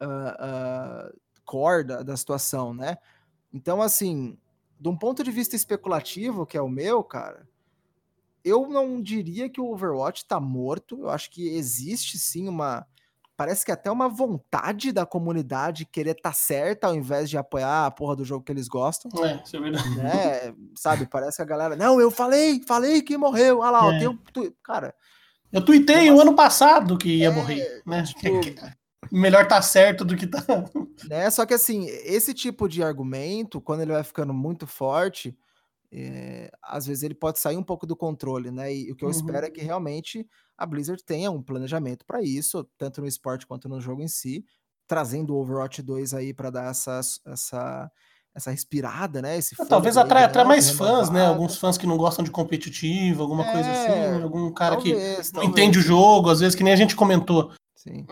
uh, uh, core da, da situação, né? Então, assim, de um ponto de vista especulativo, que é o meu, cara, eu não diria que o Overwatch está morto. Eu acho que existe sim uma parece que é até uma vontade da comunidade querer estar tá certa ao invés de apoiar a porra do jogo que eles gostam. É, isso é verdade. Né? Sabe, parece que a galera, não, eu falei, falei que morreu. Olha lá, é. eu tenho. Cara. Eu tuitei o ano passado que ia é, morrer, né? Tipo, melhor tá certo do que tá. Né? Só que assim, esse tipo de argumento, quando ele vai ficando muito forte, é, às vezes ele pode sair um pouco do controle, né? E o que eu uhum. espero é que realmente a Blizzard tenha um planejamento para isso, tanto no esporte quanto no jogo em si, trazendo o Overwatch 2 aí para dar essa, essa, essa respirada, né? Esse é, Talvez atrai, atrai mais fãs, né? Alguns fãs que não gostam de competitivo, alguma é, coisa assim, algum cara talvez, que não entende o jogo, às vezes, que nem a gente comentou.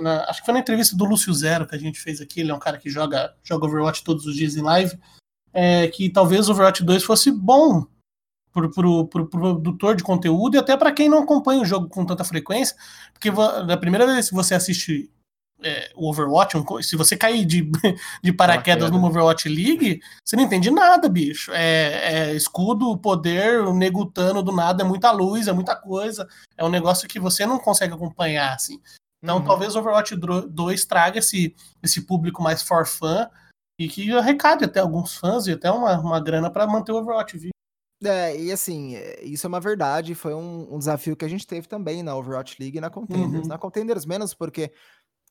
Na, acho que foi na entrevista do Lúcio Zero que a gente fez aqui, ele é um cara que joga, joga Overwatch todos os dias em live é, que talvez o Overwatch 2 fosse bom pro, pro, pro, pro produtor de conteúdo e até para quem não acompanha o jogo com tanta frequência, porque da primeira vez que você assiste é, o Overwatch, se você cair de, de paraquedas no Overwatch League, você não entende nada, bicho. É, é escudo, poder, o negutano do nada, é muita luz, é muita coisa. É um negócio que você não consegue acompanhar, assim. Então, uhum. talvez o Overwatch 2 traga esse, esse público mais for fã e que arrecade até alguns fãs e até uma, uma grana para manter o Overwatch vivo. É, e assim, é, isso é uma verdade, foi um, um, desafio que a gente teve também na Overwatch League e na Contenders. Uhum. Na Contenders menos, porque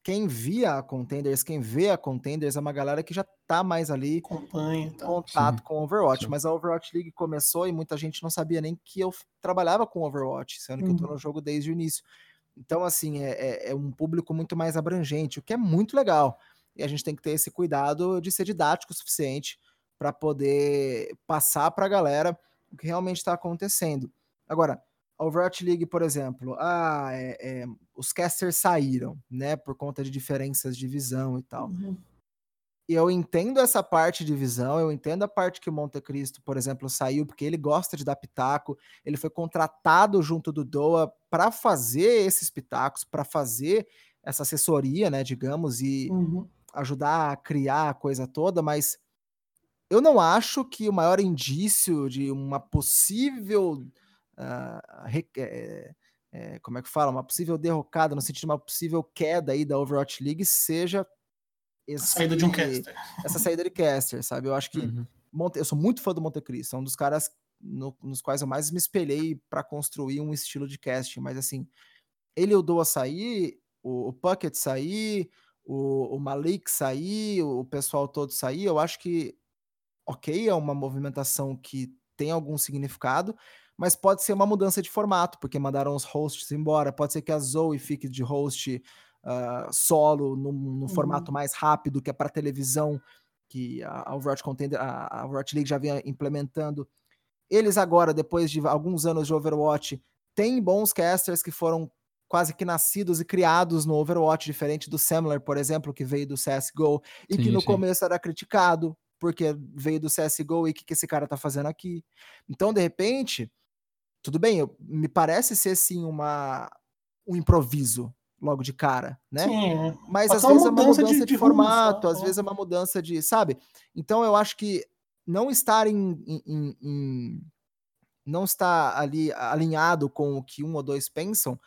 quem via a Contenders, quem vê a Contenders é uma galera que já tá mais ali Acompanha, em contato sim, com Overwatch. Sim. Mas a Overwatch League começou e muita gente não sabia nem que eu trabalhava com Overwatch, sendo que eu tô uhum. no jogo desde o início. Então, assim, é, é, é um público muito mais abrangente, o que é muito legal e a gente tem que ter esse cuidado de ser didático o suficiente para poder passar para a galera o que realmente está acontecendo. Agora, a Overwatch League, por exemplo, ah, é, é, os casters saíram, né, por conta de diferenças de visão e tal. Uhum. E eu entendo essa parte de visão, eu entendo a parte que o Monte Cristo, por exemplo, saiu porque ele gosta de dar pitaco, ele foi contratado junto do Doa para fazer esses pitacos, para fazer essa assessoria, né, digamos, e uhum ajudar a criar a coisa toda, mas eu não acho que o maior indício de uma possível. Uh, é, como é que fala? Uma possível derrocada, no sentido de uma possível queda aí da Overwatch League, seja esse, saída de um caster. Essa saída de caster, sabe? Eu acho que. Uhum. Monte, eu sou muito fã do Monte Cristo, é um dos caras no, nos quais eu mais me espelhei para construir um estilo de casting, mas assim, ele e o Doa sair, o, o Puckett sair, o, o Malik sair, o pessoal todo sair, eu acho que, ok, é uma movimentação que tem algum significado, mas pode ser uma mudança de formato, porque mandaram os hosts embora. Pode ser que a Zoe fique de host uh, solo, num, num uhum. formato mais rápido, que é para televisão, que a Overwatch, Contender, a, a Overwatch League já vinha implementando. Eles agora, depois de alguns anos de Overwatch, têm bons casters que foram quase que nascidos e criados no Overwatch, diferente do Semler, por exemplo, que veio do CSGO e sim, que no sim. começo era criticado porque veio do CSGO e o que, que esse cara tá fazendo aqui. Então, de repente, tudo bem, eu, me parece ser sim uma, um improviso logo de cara, né? Sim, é. Mas às vezes é uma mudança de, de formato, às vezes é uma mudança de, sabe? Então eu acho que não estar em, em, em não estar ali alinhado com o que um ou dois pensam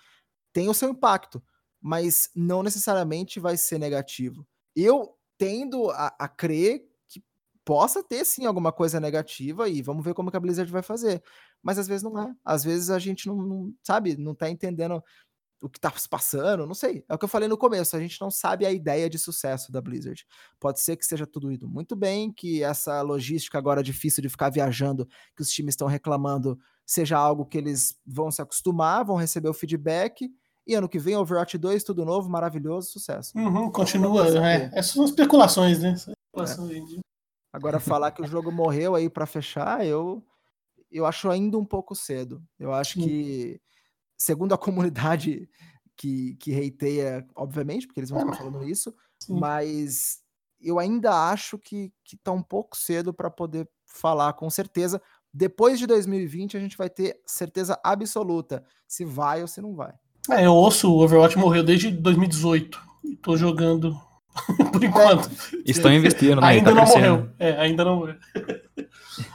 tem o seu impacto, mas não necessariamente vai ser negativo. Eu tendo a, a crer possa ter sim alguma coisa negativa e vamos ver como que a Blizzard vai fazer. Mas às vezes não é. Às vezes a gente não, não sabe, não tá entendendo o que tá se passando, não sei. É o que eu falei no começo, a gente não sabe a ideia de sucesso da Blizzard. Pode ser que seja tudo ido muito bem, que essa logística agora difícil de ficar viajando, que os times estão reclamando, seja algo que eles vão se acostumar, vão receber o feedback e ano que vem, Overwatch 2, tudo novo, maravilhoso, sucesso. Uhum, continua, é, essas são especulações, né? Especulações é. Agora, falar que o jogo morreu aí para fechar, eu, eu acho ainda um pouco cedo. Eu acho que, segundo a comunidade que, que reiteia, obviamente, porque eles vão ficar falando isso, Sim. mas eu ainda acho que, que tá um pouco cedo para poder falar com certeza. Depois de 2020, a gente vai ter certeza absoluta se vai ou se não vai. É, eu ouço o Overwatch morreu desde 2018. E tô jogando por enquanto. Estão investindo, né? Ainda tá não crescendo. morreu. É, ainda não morreu.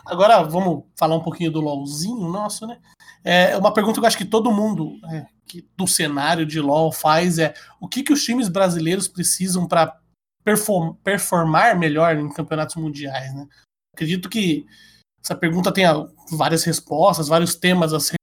Agora vamos falar um pouquinho do LOLzinho nosso, né? É uma pergunta que eu acho que todo mundo é, que do cenário de LoL faz é o que, que os times brasileiros precisam para perform, performar melhor em campeonatos mundiais, né? Acredito que essa pergunta tenha várias respostas, vários temas a serem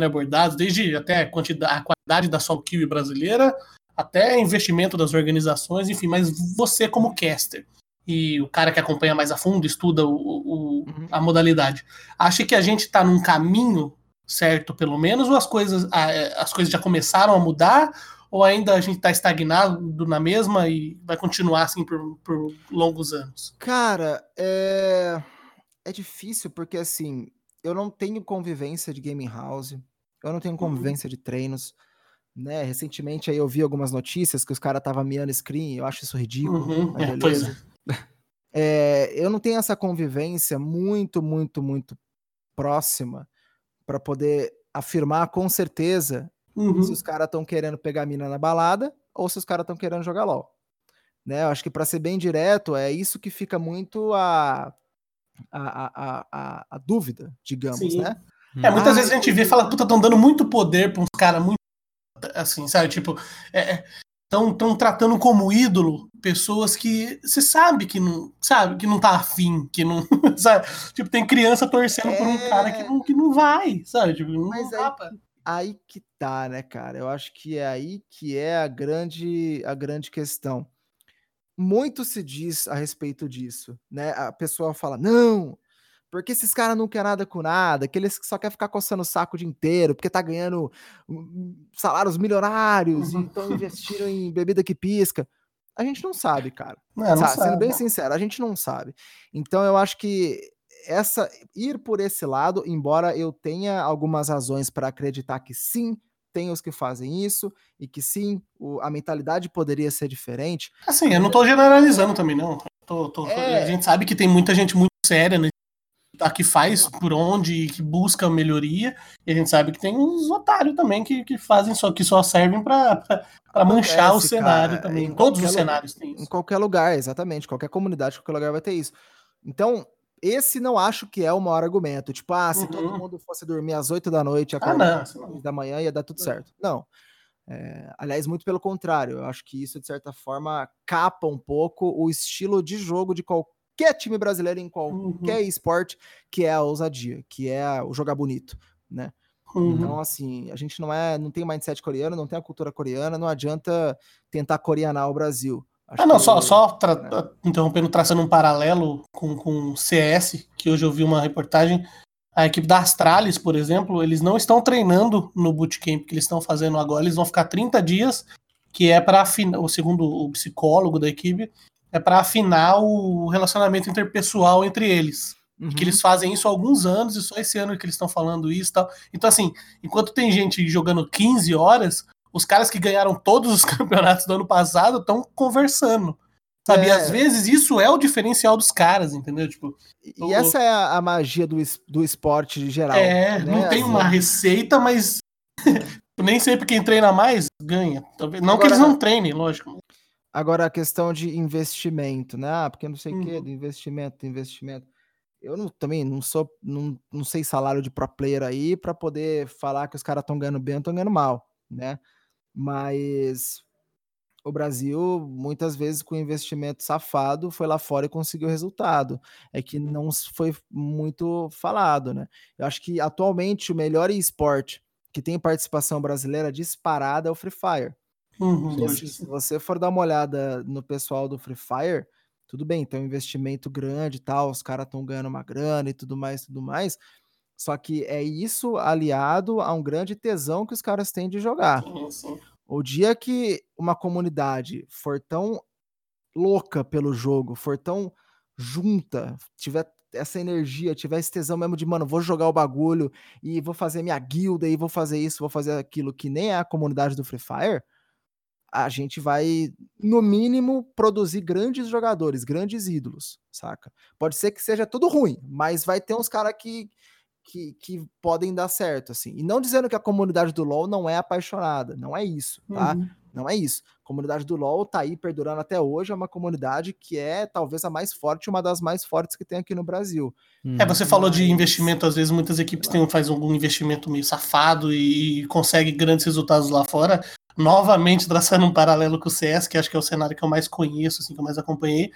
abordados, desde até a, quantidade, a qualidade da Soul Kiwi brasileira, até investimento das organizações, enfim, mas você como caster e o cara que acompanha mais a fundo, estuda o, o, uhum. a modalidade, acha que a gente está num caminho certo, pelo menos, ou as coisas, as coisas já começaram a mudar, ou ainda a gente está estagnado na mesma e vai continuar assim por, por longos anos? Cara, é... é difícil porque assim, eu não tenho convivência de gaming house, eu não tenho uhum. convivência de treinos. Né, recentemente aí eu vi algumas notícias que os caras estavam miando screen, eu acho isso ridículo. Uhum, é, pois é. é. eu não tenho essa convivência muito, muito, muito próxima para poder afirmar com certeza uhum. se os caras estão querendo pegar a mina na balada ou se os caras estão querendo jogar LOL. Né? Eu acho que para ser bem direto, é isso que fica muito a, a, a, a, a dúvida, digamos, Sim. né? É, muitas ah, vezes a gente vê e fala, puta, estão dando muito poder para uns caras muito assim, sabe? Tipo, estão é, tão tratando como ídolo pessoas que você sabe que não, sabe, que não tá afim, que não, sabe? Tipo, tem criança torcendo é... por um cara que não, que não vai, sabe? Tipo, não Mas aí, aí que tá, né, cara? Eu acho que é aí que é a grande, a grande questão. Muito se diz a respeito disso, né? A pessoa fala, não, porque esses caras não querem nada com nada, que eles só querem ficar coçando o saco o dia inteiro, porque tá ganhando salários milionários, uhum. então investiram em bebida que pisca. A gente não sabe, cara. Não, não sabe, Sendo bem sincero, a gente não sabe. Então eu acho que essa ir por esse lado, embora eu tenha algumas razões para acreditar que sim, tem os que fazem isso e que sim, o, a mentalidade poderia ser diferente. Assim, eu não tô generalizando também, não. Tô, tô, é... A gente sabe que tem muita gente muito séria né, que faz por onde que busca melhoria, e a gente sabe que tem uns otários também que, que fazem só que só servem para manchar o cenário cara, também. Em todos os cenários tem isso. Em qualquer lugar, exatamente. Qualquer comunidade, qualquer lugar vai ter isso. Então, esse não acho que é o maior argumento. Tipo, ah, se uhum. todo mundo fosse dormir às 8 da noite, ah, acordar às ah, da manhã, ia dar tudo certo. Não. É, aliás, muito pelo contrário, eu acho que isso, de certa forma, capa um pouco o estilo de jogo de qualquer time brasileiro em qualquer uhum. esporte, que é a ousadia, que é o jogar bonito, né? Uhum. Então, assim, a gente não é, não tem mindset coreano, não tem a cultura coreana, não adianta tentar coreanar o Brasil. Acho ah, não, só, só tra né? interrompendo, traçando um paralelo com, com o CS, que hoje eu vi uma reportagem. A equipe da Astralis, por exemplo, eles não estão treinando no bootcamp que eles estão fazendo agora, eles vão ficar 30 dias, que é para o segundo o psicólogo da equipe, é para afinar o relacionamento interpessoal entre eles. Uhum. Que eles fazem isso há alguns anos e só esse ano que eles estão falando isso e tal. Então, assim, enquanto tem gente jogando 15 horas, os caras que ganharam todos os campeonatos do ano passado estão conversando. Sabe? É. E às vezes isso é o diferencial dos caras, entendeu? Tipo, e essa é a, magia do, do esporte de geral. É, né? não tem uma receita, mas nem sempre quem treina mais ganha. Não agora, que eles não treinem, lógico. Agora a questão de investimento, né? Ah, porque não sei o hum. que, do investimento, do investimento. Eu não, também não sou, não, não sei salário de pro player aí para poder falar que os caras estão ganhando bem ou estão ganhando mal, né? Mas o Brasil, muitas vezes, com investimento safado, foi lá fora e conseguiu resultado. É que não foi muito falado, né? Eu acho que atualmente o melhor esporte que tem participação brasileira disparada é o Free Fire. Uhum, assim, se você for dar uma olhada no pessoal do Free Fire, tudo bem, tem um investimento grande e tal, os caras estão ganhando uma grana e tudo mais, tudo mais. Só que é isso aliado a um grande tesão que os caras têm de jogar. Sim, sim. O dia que uma comunidade for tão louca pelo jogo, for tão junta, tiver essa energia, tiver esse tesão mesmo de, mano, vou jogar o bagulho e vou fazer minha guilda e vou fazer isso, vou fazer aquilo que nem é a comunidade do Free Fire, a gente vai, no mínimo, produzir grandes jogadores, grandes ídolos, saca? Pode ser que seja tudo ruim, mas vai ter uns caras que que, que podem dar certo, assim. E não dizendo que a comunidade do LoL não é apaixonada, não é isso, tá? Uhum. Não é isso. A comunidade do LoL tá aí perdurando até hoje, é uma comunidade que é talvez a mais forte, uma das mais fortes que tem aqui no Brasil. É, você falou de investimento, às vezes muitas equipes têm, faz algum investimento meio safado e, e consegue grandes resultados lá fora. Novamente, traçando um paralelo com o CS, que acho que é o cenário que eu mais conheço, assim, que eu mais acompanhei.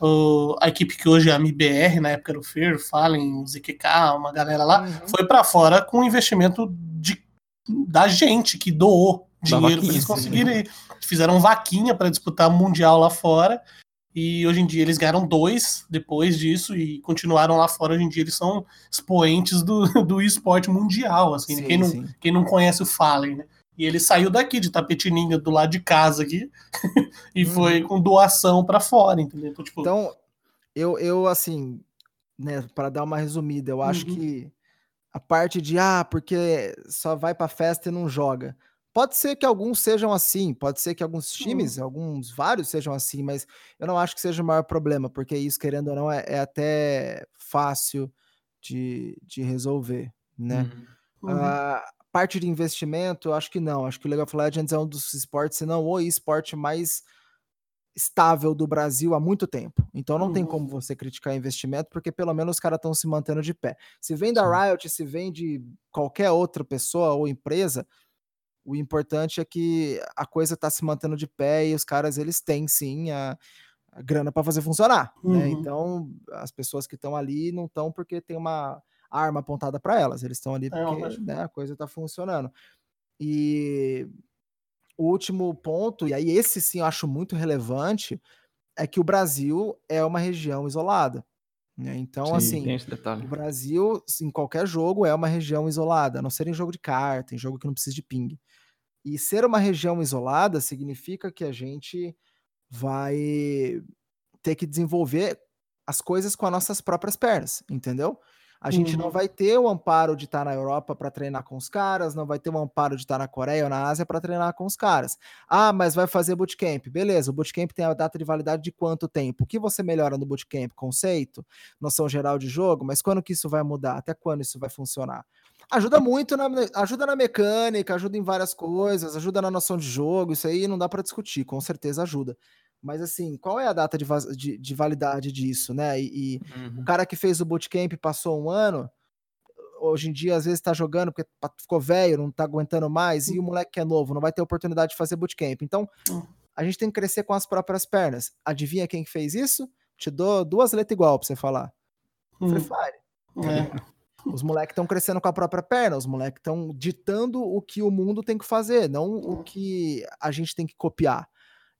O, a equipe que hoje é a MIBR, na época era o Fear, Fallen, ZQK, uma galera lá, uhum. foi para fora com investimento de, da gente que doou dinheiro para eles conseguirem. Fizeram vaquinha para disputar o Mundial lá fora. E hoje em dia eles ganharam dois depois disso e continuaram lá fora. Hoje em dia eles são expoentes do, do esporte mundial. Assim, sim, quem, não, quem não conhece o Fallen, né? E ele saiu daqui de Tapetininga, do lado de casa aqui, e uhum. foi com doação para fora, entendeu? Então, tipo... então, eu, eu assim, né, para dar uma resumida, eu acho uhum. que a parte de ah, porque só vai para festa e não joga. Pode ser que alguns sejam assim, pode ser que alguns times, uhum. alguns vários sejam assim, mas eu não acho que seja o maior problema, porque isso, querendo ou não, é, é até fácil de, de resolver, né? Uhum. Uh, parte de investimento, acho que não. Acho que o League of Legends é um dos esportes, se não o esporte mais estável do Brasil há muito tempo. Então não uhum. tem como você criticar investimento, porque pelo menos os caras estão se mantendo de pé. Se vem da Riot, se vem de qualquer outra pessoa ou empresa, o importante é que a coisa está se mantendo de pé e os caras eles têm sim a, a grana para fazer funcionar. Né? Uhum. Né? Então as pessoas que estão ali não estão porque tem uma arma apontada para elas, eles estão ali é, porque né, a coisa está funcionando. E o último ponto, e aí esse sim eu acho muito relevante, é que o Brasil é uma região isolada. Né? Então, Sim, assim, o Brasil, em qualquer jogo, é uma região isolada, a não ser em jogo de carta, em jogo que não precisa de ping. E ser uma região isolada significa que a gente vai ter que desenvolver as coisas com as nossas próprias pernas, entendeu? A gente uhum. não vai ter o amparo de estar tá na Europa para treinar com os caras, não vai ter o amparo de estar tá na Coreia ou na Ásia para treinar com os caras. Ah, mas vai fazer bootcamp. Beleza, o bootcamp tem a data de validade de quanto tempo? O que você melhora no bootcamp? Conceito, noção geral de jogo, mas quando que isso vai mudar? Até quando isso vai funcionar? Ajuda muito, na, ajuda na mecânica, ajuda em várias coisas, ajuda na noção de jogo, isso aí não dá para discutir, com certeza ajuda. Mas assim, qual é a data de, de, de validade disso, né? E, e uhum. o cara que fez o bootcamp passou um ano, hoje em dia às vezes está jogando porque ficou velho, não está aguentando mais, uhum. e o moleque que é novo não vai ter oportunidade de fazer bootcamp. Então, uhum. a gente tem que crescer com as próprias pernas. Adivinha quem fez isso? Te dou duas letras igual para você falar. Free hum. Fire. É. Os moleques estão crescendo com a própria perna, os moleques estão ditando o que o mundo tem que fazer, não o que a gente tem que copiar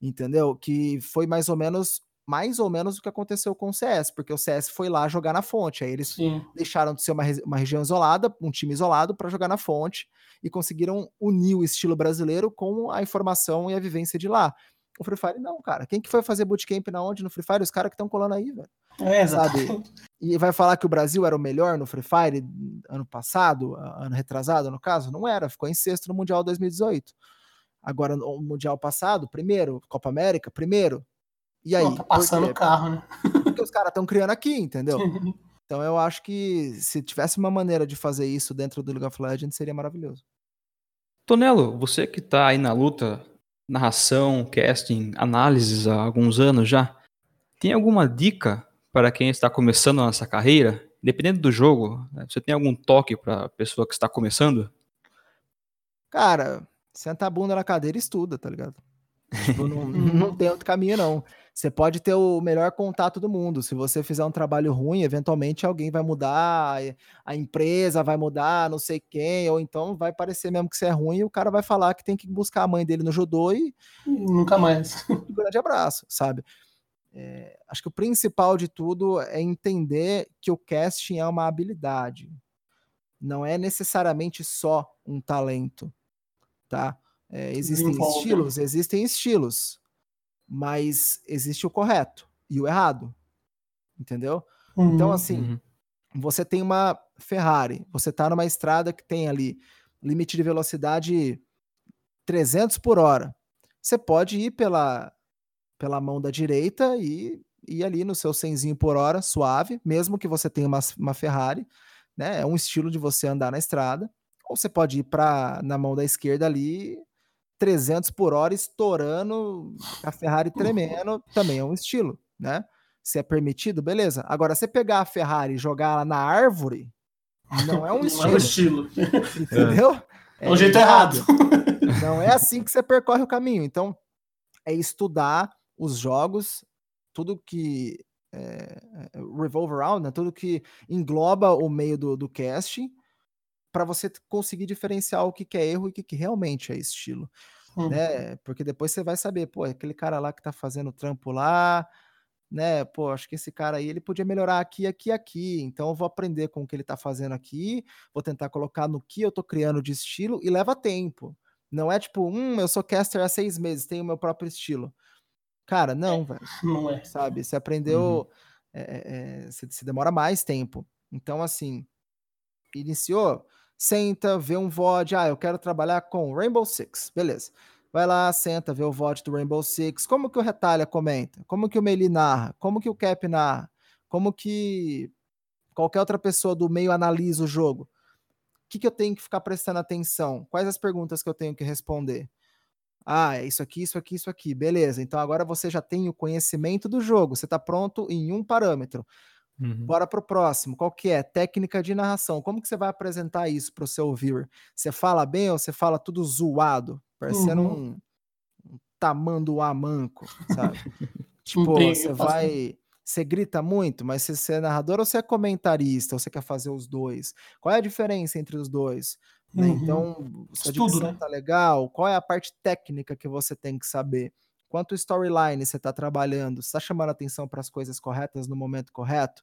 entendeu? Que foi mais ou menos mais ou menos o que aconteceu com o CS, porque o CS foi lá jogar na fonte, aí eles Sim. deixaram de ser uma, uma região isolada, um time isolado, para jogar na fonte e conseguiram unir o estilo brasileiro com a informação e a vivência de lá. O Free Fire não, cara. Quem que foi fazer bootcamp na onde no Free Fire? Os caras que estão colando aí, velho. É, sabe? E vai falar que o Brasil era o melhor no Free Fire ano passado, ano retrasado, no caso? Não era, ficou em sexto no Mundial 2018. Agora, no Mundial passado, primeiro. Copa América, primeiro. E aí? Pô, tá passando o carro, né? Porque os caras estão criando aqui, entendeu? Então eu acho que se tivesse uma maneira de fazer isso dentro do League of Legends, seria maravilhoso. Tonelo, você que tá aí na luta, narração, casting, análises há alguns anos já, tem alguma dica para quem está começando a nossa carreira? Dependendo do jogo, né? você tem algum toque para a pessoa que está começando? Cara, senta a bunda na cadeira e estuda, tá ligado? Tipo, não, não tem outro caminho, não. Você pode ter o melhor contato do mundo. Se você fizer um trabalho ruim, eventualmente alguém vai mudar, a empresa vai mudar, não sei quem, ou então vai parecer mesmo que você é ruim e o cara vai falar que tem que buscar a mãe dele no judô e. Nunca mais. Um grande abraço, sabe? É, acho que o principal de tudo é entender que o casting é uma habilidade. Não é necessariamente só um talento tá? É, existem estilos, existem estilos, mas existe o correto e o errado, entendeu? Então, uhum. Então, assim, uhum. você tem uma Ferrari, você tá numa estrada que tem ali limite de velocidade 300 por hora. Você pode ir pela, pela mão da direita e ir ali no seu 100 por hora, suave, mesmo que você tenha uma, uma Ferrari, né? É um estilo de você andar na estrada ou você pode ir para na mão da esquerda ali 300 por hora estourando, a Ferrari tremendo, também é um estilo, né? Se é permitido, beleza. Agora, você pegar a Ferrari e jogar ela na árvore, não é um estilo. Não é um estilo. Entendeu? É, é um jeito errado. Não é assim que você percorre o caminho. Então, é estudar os jogos, tudo que é, revolve around, né? tudo que engloba o meio do, do cast, para você conseguir diferenciar o que, que é erro e o que, que realmente é estilo. Uhum. Né? Porque depois você vai saber, pô, aquele cara lá que tá fazendo trampo lá, né? Pô, acho que esse cara aí ele podia melhorar aqui, aqui, aqui. Então eu vou aprender com o que ele tá fazendo aqui, vou tentar colocar no que eu tô criando de estilo e leva tempo. Não é tipo, hum, eu sou caster há seis meses, tenho meu próprio estilo. Cara, não, é, velho. Não é. Sabe? Você aprendeu. Uhum. É, é, se, se demora mais tempo. Então, assim, iniciou, senta, vê um VOD. Ah, eu quero trabalhar com Rainbow Six. Beleza. Vai lá, senta, vê o VOD do Rainbow Six. Como que o Retalha comenta? Como que o Meili narra? Como que o Cap narra? Como que qualquer outra pessoa do meio analisa o jogo? O que, que eu tenho que ficar prestando atenção? Quais as perguntas que eu tenho que responder? Ah, é isso aqui, isso aqui, isso aqui. Beleza. Então agora você já tem o conhecimento do jogo. Você está pronto em um parâmetro. Uhum. Bora pro próximo. Qual que é? Técnica de narração. Como que você vai apresentar isso para o seu viewer? Você fala bem ou você fala tudo zoado? Parecendo uhum. um, um tamanduá manco, sabe? tipo, você vai... Você grita muito, mas se você é narrador ou você é comentarista, ou você quer fazer os dois? Qual é a diferença entre os dois? Né? Uhum. Então, se a Estudo, né? tá legal, qual é a parte técnica que você tem que saber? Quanto storyline você está trabalhando? Você está chamando atenção para as coisas corretas no momento correto?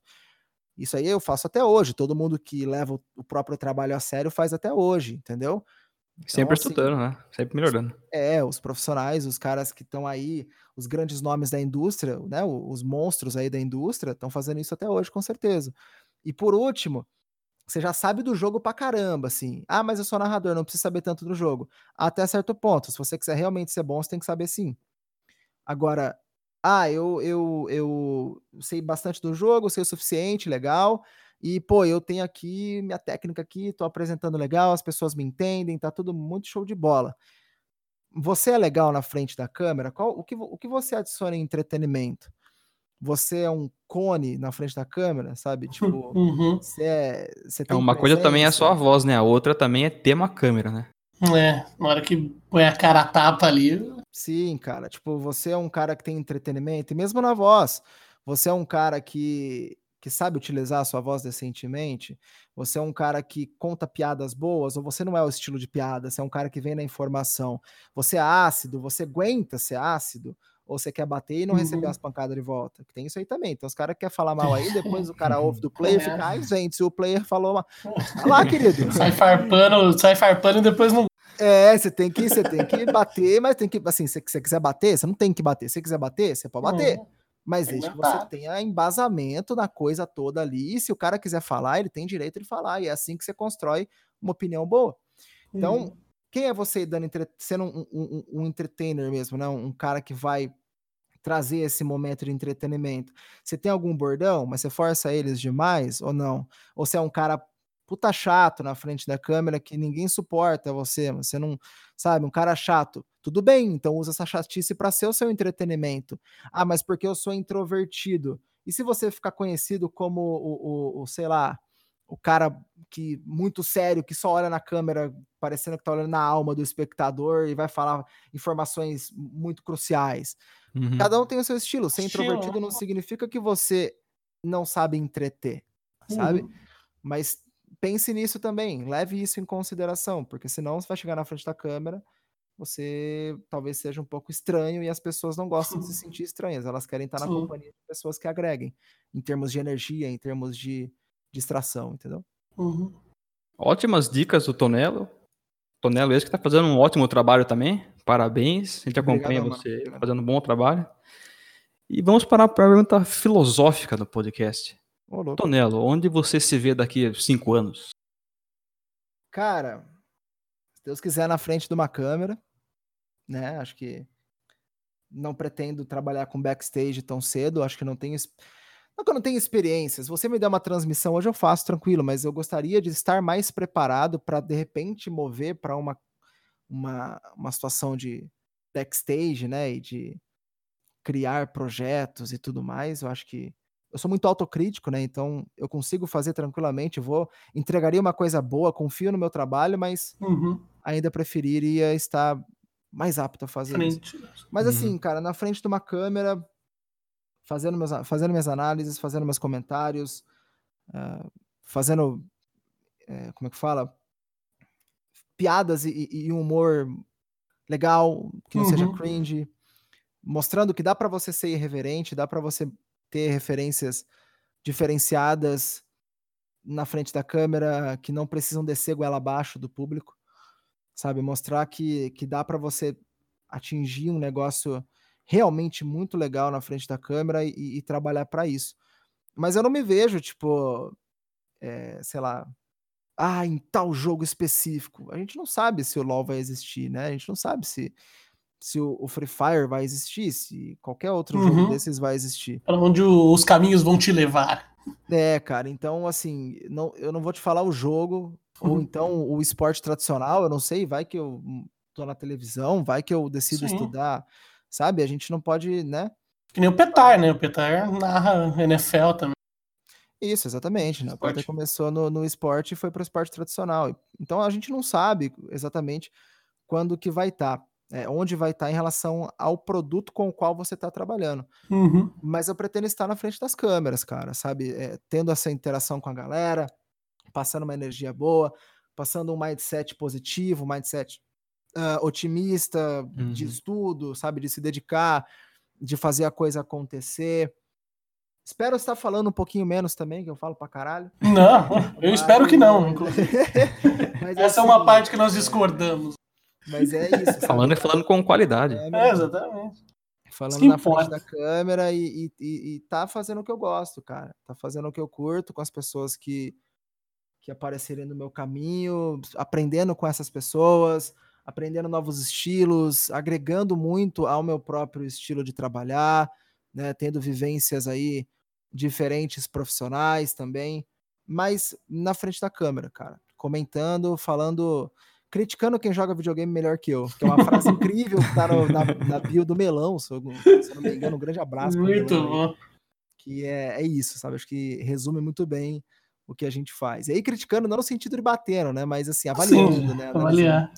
Isso aí eu faço até hoje. Todo mundo que leva o próprio trabalho a sério faz até hoje, entendeu? Então, Sempre assim, estudando, né? Sempre melhorando. É, os profissionais, os caras que estão aí, os grandes nomes da indústria, né? Os monstros aí da indústria estão fazendo isso até hoje, com certeza. E por último, você já sabe do jogo pra caramba, assim. Ah, mas eu sou narrador, não preciso saber tanto do jogo. Até certo ponto. Se você quiser realmente ser bom, você tem que saber sim. Agora, ah, eu, eu, eu sei bastante do jogo, sei o suficiente, legal. E, pô, eu tenho aqui minha técnica aqui, tô apresentando legal, as pessoas me entendem, tá tudo muito show de bola. Você é legal na frente da câmera? Qual, o, que, o que você adiciona em entretenimento? você é um cone na frente da câmera, sabe? Tipo, uhum. você é. Você é uma presença. coisa também é só a voz, né? A outra também é ter uma câmera, né? É, na hora que põe a cara a tapa ali. Sim, cara. Tipo, você é um cara que tem entretenimento, e mesmo na voz, você é um cara que, que sabe utilizar a sua voz decentemente, você é um cara que conta piadas boas, ou você não é o estilo de piada, você é um cara que vem na informação. Você é ácido, você aguenta ser ácido, ou você quer bater e não uhum. receber as pancadas de volta. Que tem isso aí também. Então os caras querem falar mal aí, depois o cara ouve do player e fica, ai, gente, se o player falou mal. Tá lá, querido. sai farpando, sai farpando e depois não. É, você tem que, você tem que bater, mas tem que, assim, se você quiser bater, você não tem que bater. Se você quiser bater, você pode bater. Uhum. Mas desde que você tenha embasamento na coisa toda ali. E se o cara quiser falar, ele tem direito de falar. E é assim que você constrói uma opinião boa. Então, uhum. Quem é você dando sendo um, um, um, entertainer mesmo, né? Um cara que vai trazer esse momento de entretenimento. Você tem algum bordão, mas você força eles demais ou não? Ou você é um cara puta chato na frente da câmera que ninguém suporta você, você não, sabe, um cara chato. Tudo bem, então usa essa chatice para ser o seu entretenimento. Ah, mas porque eu sou introvertido. E se você ficar conhecido como o, o, o sei lá, o cara que muito sério, que só olha na câmera, parecendo que tá olhando na alma do espectador e vai falar informações muito cruciais. Uhum. Cada um tem o seu estilo. Ser estilo. introvertido não significa que você não sabe entreter, sabe? Uhum. Mas pense nisso também, leve isso em consideração, porque senão você vai chegar na frente da câmera, você talvez seja um pouco estranho e as pessoas não gostam de se sentir estranhas, elas querem estar na Sim. companhia de pessoas que agreguem, em termos de energia, em termos de distração, entendeu? Uhum. Ótimas dicas do Tonelo. Tonelo esse que tá fazendo um ótimo trabalho também. Parabéns. A gente acompanha Obrigado, você mano. fazendo um bom trabalho. E vamos para a pergunta filosófica do podcast. Ô, Tonelo, onde você se vê daqui a cinco anos? Cara, se Deus quiser, na frente de uma câmera, né? Acho que não pretendo trabalhar com backstage tão cedo. Acho que não tenho não que eu não tenho experiência. Se você me der uma transmissão hoje, eu faço tranquilo, mas eu gostaria de estar mais preparado para, de repente, mover para uma uma, uma situação de backstage, né? E de criar projetos e tudo mais. Eu acho que eu sou muito autocrítico, né? Então eu consigo fazer tranquilamente, vou entregaria uma coisa boa, confio no meu trabalho, mas uhum. ainda preferiria estar mais apto a fazer frente. isso. Mas assim, uhum. cara, na frente de uma câmera, fazendo, meus, fazendo minhas análises, fazendo meus comentários, uh, fazendo, uh, como é que fala? Piadas e, e humor legal, que não uhum. seja cringe, mostrando que dá para você ser irreverente, dá para você ter referências diferenciadas na frente da câmera que não precisam descer goela abaixo do público, sabe? Mostrar que, que dá para você atingir um negócio realmente muito legal na frente da câmera e, e trabalhar para isso. Mas eu não me vejo, tipo, é, sei lá, ah, em tal jogo específico. A gente não sabe se o LoL vai existir, né? A gente não sabe se se o, o, Free Fire vai existir, se qualquer outro uhum. jogo desses vai existir. Para onde o, os caminhos vão te levar. É, cara, então assim, não, eu não vou te falar o jogo, uhum. ou então o esporte tradicional, eu não sei, vai que eu tô na televisão, vai que eu decido Sim. estudar, sabe? A gente não pode, né? Que nem o Petar, né? O Petar narra NFL também. Isso, exatamente. Né? O Petar começou no, no esporte e foi para o esporte tradicional. Então a gente não sabe exatamente quando que vai estar. Tá é, onde vai estar em relação ao produto com o qual você está trabalhando. Uhum. Mas eu pretendo estar na frente das câmeras, cara, sabe? É, tendo essa interação com a galera, passando uma energia boa, passando um mindset positivo, um mindset uh, otimista, uhum. de estudo, sabe? De se dedicar, de fazer a coisa acontecer. Espero estar falando um pouquinho menos também, que eu falo pra caralho. Não, eu Mas... espero que não. Essa assim, é uma parte que nós discordamos. Mas é isso. falando e falando com qualidade. É, é exatamente. Falando na frente da câmera e, e, e, tá fazendo o que eu gosto, cara. Tá fazendo o que eu curto com as pessoas que, que aparecerem no meu caminho, aprendendo com essas pessoas, aprendendo novos estilos, agregando muito ao meu próprio estilo de trabalhar, né? Tendo vivências aí diferentes profissionais também, mas na frente da câmera, cara. Comentando, falando criticando quem joga videogame melhor que eu. Que é uma frase incrível que tá no, na, na bio do Melão, se eu, se não me engano. Um grande abraço. Muito bom. Aí, que é, é isso, sabe? Acho que resume muito bem o que a gente faz. E aí criticando não no sentido de batendo, né? Mas assim, avaliando, Sim, né? Avaliar.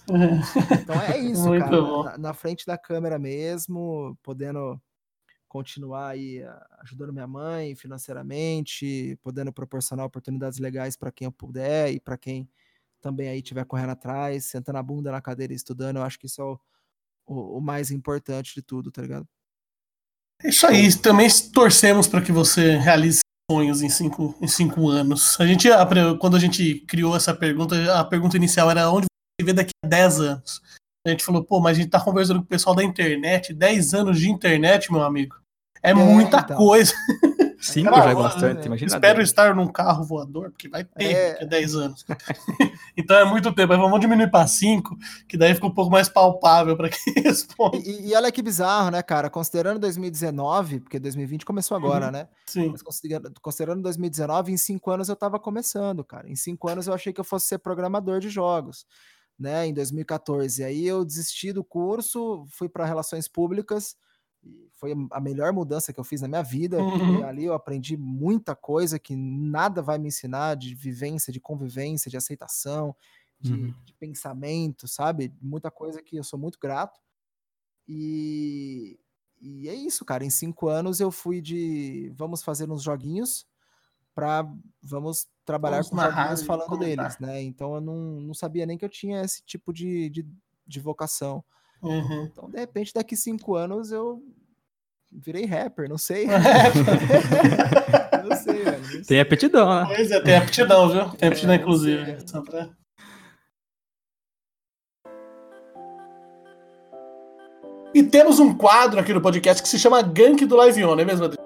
Então é isso, muito cara. Na, na, frente da câmera mesmo, podendo continuar aí ajudando minha mãe financeiramente, podendo proporcionar oportunidades legais para quem eu puder e para quem também aí estiver correndo atrás, sentando a bunda na cadeira e estudando, eu acho que isso é o, o, o mais importante de tudo, tá ligado? É isso aí, também torcemos para que você realize sonhos em cinco, em cinco anos. A gente, quando a gente criou essa pergunta, a pergunta inicial era onde você vê daqui a 10 anos. A gente falou, pô, mas a gente tá conversando com o pessoal da internet, 10 anos de internet, meu amigo. É, é muita então. coisa. Cinco Cara, já é bastante, imagina. Espero estar num carro voador, porque vai ter é... daqui a 10 anos. então é muito tempo. Aí vamos diminuir para 5, que daí fica um pouco mais palpável para quem responde. E, e, olha que bizarro, né, cara? Considerando 2019, porque 2020 começou agora, uhum. né? Sim. Mas considerando 2019, em 5 anos eu tava começando, cara. Em 5 anos eu achei que eu fosse ser programador de jogos. Né, em 2014. Aí eu desisti do curso, fui para relações públicas, foi a melhor mudança que eu fiz na minha vida. Uhum. Ali eu aprendi muita coisa que nada vai me ensinar de vivência, de convivência, de aceitação, de, uhum. de pensamento, sabe? Muita coisa que eu sou muito grato. E, e é isso, cara. Em cinco anos eu fui de vamos fazer uns joguinhos para vamos trabalhar vamos com joguinhos falando deles, né? Então eu não, não sabia nem que eu tinha esse tipo de, de, de vocação. Uhum. Então, de repente, daqui cinco anos eu virei rapper, não sei. não sei, velho. Não sei. Tem aptidão, né? Pois é, tem aptidão, viu? Tem aptidão, é, inclusive. Só pra... E temos um quadro aqui no podcast que se chama Gank do Live On, não é mesmo, Adri?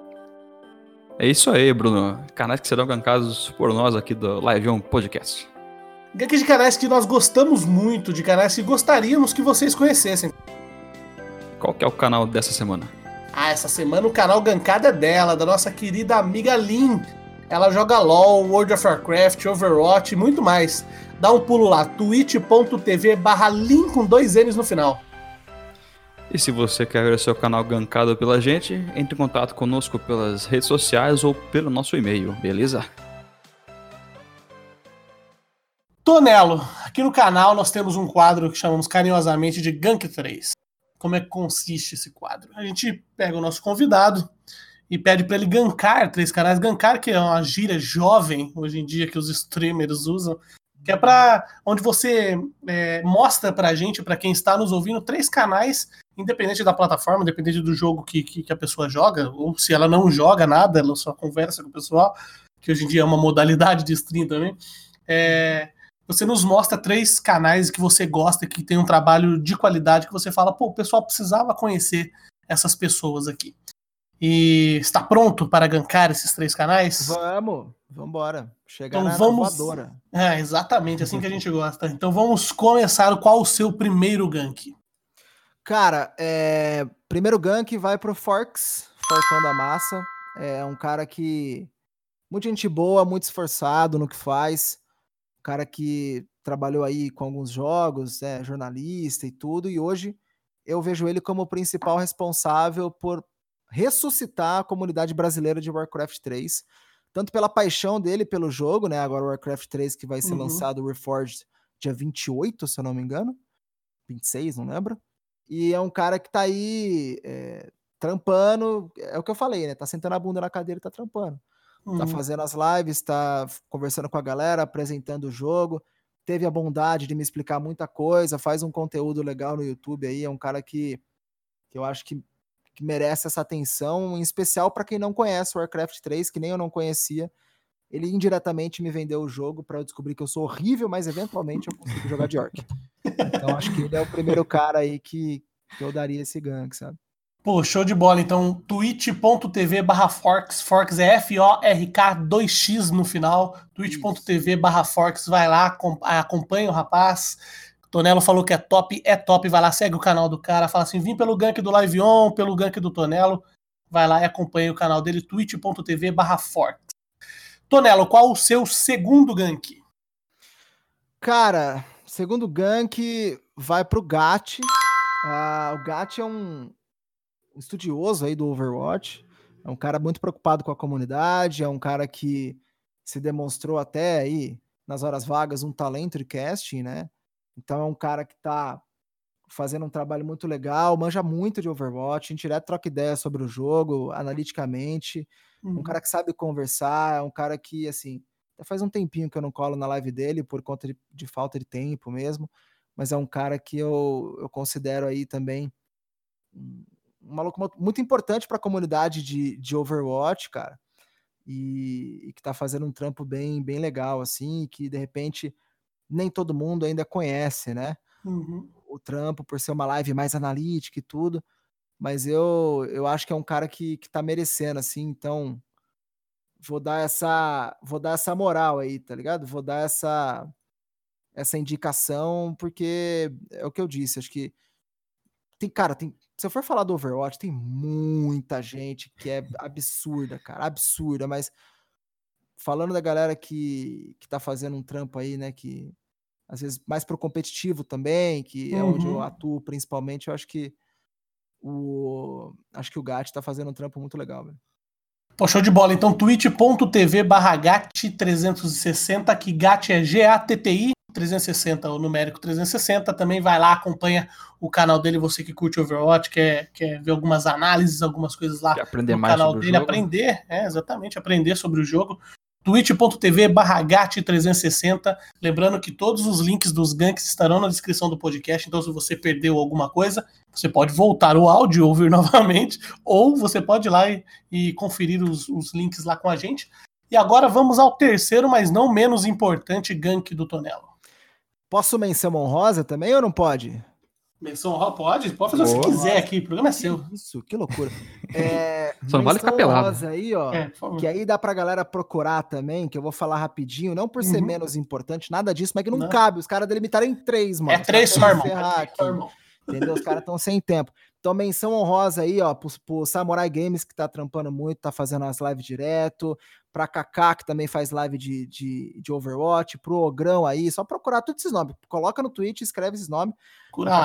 É isso aí, Bruno. Canais que serão gankados por nós aqui do Live On Podcast. Gank de canais que nós gostamos muito, de canais que gostaríamos que vocês conhecessem. Qual que é o canal dessa semana? Ah, essa semana o canal gankada é dela, da nossa querida amiga Lin. Ela joga LOL, World of Warcraft, Overwatch e muito mais. dá um pulo lá, twitch.tv barra link com dois N's no final. E se você quer ver o seu canal gankado pela gente, entre em contato conosco pelas redes sociais ou pelo nosso e-mail, beleza? Tonelo, aqui no canal nós temos um quadro que chamamos carinhosamente de Gank 3. Como é que consiste esse quadro? A gente pega o nosso convidado e pede para ele gankar três canais. Gankar, que é uma gíria jovem hoje em dia que os streamers usam, que é para onde você é, mostra para a gente, para quem está nos ouvindo, três canais, independente da plataforma, independente do jogo que, que, que, a pessoa joga, ou se ela não joga nada, ela só conversa com o pessoal, que hoje em dia é uma modalidade de stream também. É, você nos mostra três canais que você gosta, que tem um trabalho de qualidade, que você fala, pô, o pessoal precisava conhecer essas pessoas aqui. E está pronto para gankar esses três canais? Vamos, vamos embora. Chegar então, na vamos... voadora. É, exatamente, assim que a gente gosta. Então vamos começar. Qual o seu primeiro gank? Cara, é... primeiro gank vai pro Forks, Forcão da Massa. É um cara que. Muita gente boa, muito esforçado no que faz cara que trabalhou aí com alguns jogos, é, jornalista e tudo, e hoje eu vejo ele como o principal responsável por ressuscitar a comunidade brasileira de Warcraft 3, tanto pela paixão dele pelo jogo, né? Agora o Warcraft 3 que vai ser uhum. lançado Reforged dia 28, se eu não me engano, 26, não lembro. E é um cara que tá aí é, trampando, é o que eu falei, né? Tá sentando a bunda na cadeira e tá trampando. Tá uhum. Tá fazendo as lives, tá conversando com a galera, apresentando o jogo. Teve a bondade de me explicar muita coisa, faz um conteúdo legal no YouTube aí. É um cara que, que eu acho que, que merece essa atenção, em especial para quem não conhece o Warcraft 3, que nem eu não conhecia. Ele indiretamente me vendeu o jogo para eu descobrir que eu sou horrível, mas eventualmente eu consigo jogar de Orc. Então acho que ele é o primeiro cara aí que, que eu daria esse gank, sabe? Pô, show de bola. Então, twitch.tv barra Forks, Forks é F-O-R-K 2X no final, twitch.tv barra Forks, vai lá, acompanha o rapaz. Tonelo falou que é top, é top, vai lá, segue o canal do cara, fala assim, vim pelo gank do Live On, pelo gank do Tonelo, vai lá e acompanha o canal dele, twitch.tv barra Forks. Tonelo, qual o seu segundo gank? Cara, segundo gank vai pro Gat. Ah, o Gat é um, estudioso aí do Overwatch, é um cara muito preocupado com a comunidade, é um cara que se demonstrou até aí nas horas vagas um talento de casting, né? Então é um cara que tá fazendo um trabalho muito legal, manja muito de Overwatch, gente direto troca ideia sobre o jogo, analiticamente, uhum. um cara que sabe conversar, é um cara que, assim, faz um tempinho que eu não colo na live dele por conta de, de falta de tempo mesmo, mas é um cara que eu, eu considero aí também um maluco muito importante para a comunidade de, de Overwatch, cara. E, e, que tá fazendo um trampo bem, bem legal, assim, que de repente nem todo mundo ainda conhece, né? Uhum. O trampo, por ser uma live mais analítica e tudo. Mas eu, eu acho que é um cara que, que tá merecendo, assim, então vou dar essa vou dar essa moral aí, tá ligado? Vou dar essa essa indicação porque é o que eu disse, acho que tem cara, tem se eu for falar do Overwatch, tem muita gente que é absurda, cara, absurda, mas falando da galera que, que tá fazendo um trampo aí, né, que às vezes mais pro competitivo também, que é onde eu uhum. atuo principalmente, eu acho que o acho que o Gat tá fazendo um trampo muito legal, velho. Pô, show de bola. Então, twitch.tv barra GAT360, que GAT é G-A-T-T-I 360, o numérico 360, também vai lá, acompanha o canal dele, você que curte Overwatch, quer, quer ver algumas análises, algumas coisas lá quer aprender no mais canal dele, aprender, é, exatamente, aprender sobre o jogo. twitch.tv barra 360 lembrando que todos os links dos ganks estarão na descrição do podcast, então se você perdeu alguma coisa, você pode voltar o áudio, ouvir novamente, ou você pode ir lá e, e conferir os, os links lá com a gente. E agora vamos ao terceiro, mas não menos importante, gank do Tonelo. Posso menção honrosa também ou não pode? Menção honrosa? Pode, pode fazer o que quiser aqui, o programa é seu. Isso, que loucura. É, Só não vale ficar pelado. aí, ó, é, que aí dá pra galera procurar também, que eu vou falar rapidinho, não por ser uhum. menos importante, nada disso, mas que não, não. cabe, os caras delimitaram em três, mano. É três só, irmão. É três, irmão. Entendeu? Os caras estão sem tempo. Então, menção honrosa aí, ó, pro, pro Samurai Games, que tá trampando muito, tá fazendo as lives direto, pra Kaká, que também faz live de, de, de Overwatch, pro Ogrão aí, só procurar todos esses nomes. Coloca no Twitch, escreve esses nomes.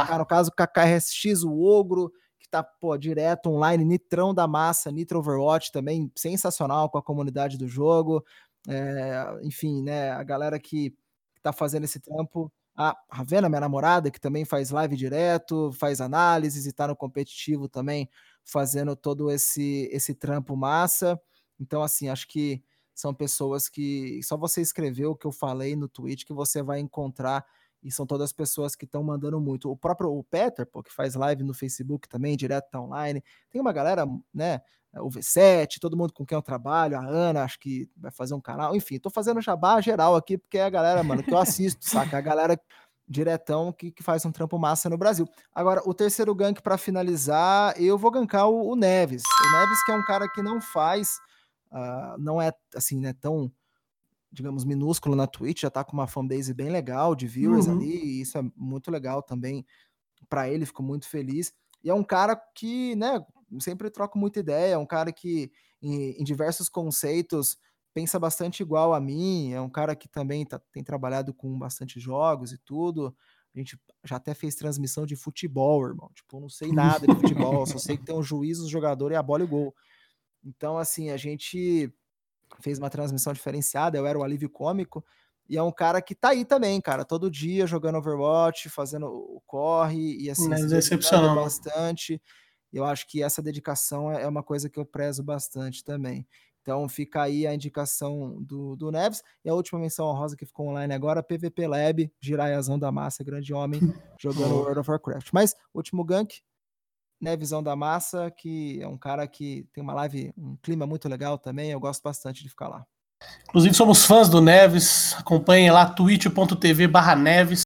Kaká, no caso, KKRSX, o Ogro, que tá, pô, direto online, Nitrão da Massa, Nitro Overwatch também, sensacional com a comunidade do jogo. É, enfim, né, a galera que tá fazendo esse trampo a Ravena, minha namorada, que também faz live direto, faz análises e tá no competitivo também, fazendo todo esse, esse trampo massa. Então, assim, acho que são pessoas que só você escreveu o que eu falei no tweet que você vai encontrar e são todas pessoas que estão mandando muito. O próprio o Peter, pô, que faz live no Facebook também, direto tá online. Tem uma galera, né, o V7, todo mundo com quem eu trabalho, a Ana, acho que vai fazer um canal, enfim, tô fazendo jabá geral aqui, porque é a galera, mano, que eu assisto, saca? A galera diretão que, que faz um trampo massa no Brasil. Agora, o terceiro gank para finalizar, eu vou gankar o, o, Neves. O Neves que é um cara que não faz, uh, não é assim, né, tão digamos, minúsculo na Twitch, já tá com uma fanbase bem legal de viewers uhum. ali, e isso é muito legal também para ele, fico muito feliz. E é um cara que, né, sempre troco muita ideia, é um cara que em, em, diversos conceitos pensa bastante igual a mim, é um cara que também tá, tem trabalhado com bastante jogos e tudo. A gente já até fez transmissão de futebol, irmão. Tipo, eu não sei nada de futebol, só sei que tem um juiz, o jogador e a bola e o gol. Então, assim, a gente fez uma transmissão diferenciada, eu era o alívio cômico, e é um cara que tá aí também, cara, todo dia jogando Overwatch, fazendo o corre, e assim, Mas é excepcional. bastante. Eu acho que essa dedicação é, é uma coisa que eu prezo bastante também. Então fica aí a indicação do, do Neves. E a última menção honrosa que ficou online agora, PVP Lab, Jiraiazão da Massa, grande homem, jogando World of Warcraft. Mas, último gank, Nevezão da Massa, que é um cara que tem uma live, um clima muito legal também, eu gosto bastante de ficar lá. Inclusive somos fãs do Neves, acompanhem lá twitch.tv barra Neves,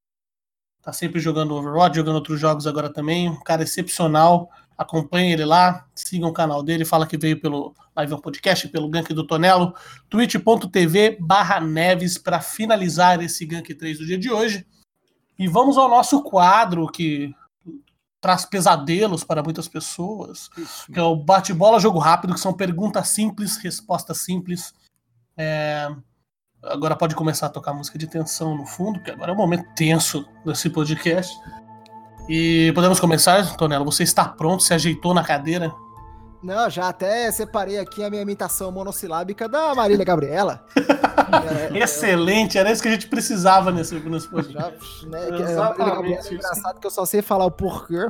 tá sempre jogando Overwatch, jogando outros jogos agora também, um cara excepcional, acompanhem ele lá, sigam o canal dele, fala que veio pelo Live Podcast, pelo Gank do Tonelo, twitch.tv barra Neves para finalizar esse Gank 3 do dia de hoje. E vamos ao nosso quadro que traz pesadelos para muitas pessoas, Isso. que é o bate-bola jogo rápido, que são perguntas simples, respostas simples. É... Agora pode começar a tocar música de tensão no fundo, porque agora é o momento tenso desse podcast. E podemos começar, Tonelo? Você está pronto? Se ajeitou na cadeira? Não, já até separei aqui a minha imitação monossilábica da Marília Gabriela. é, Excelente, era isso que a gente precisava nesse, nesse podcast. Né, é, engraçado que eu só sei falar o porquê, eu,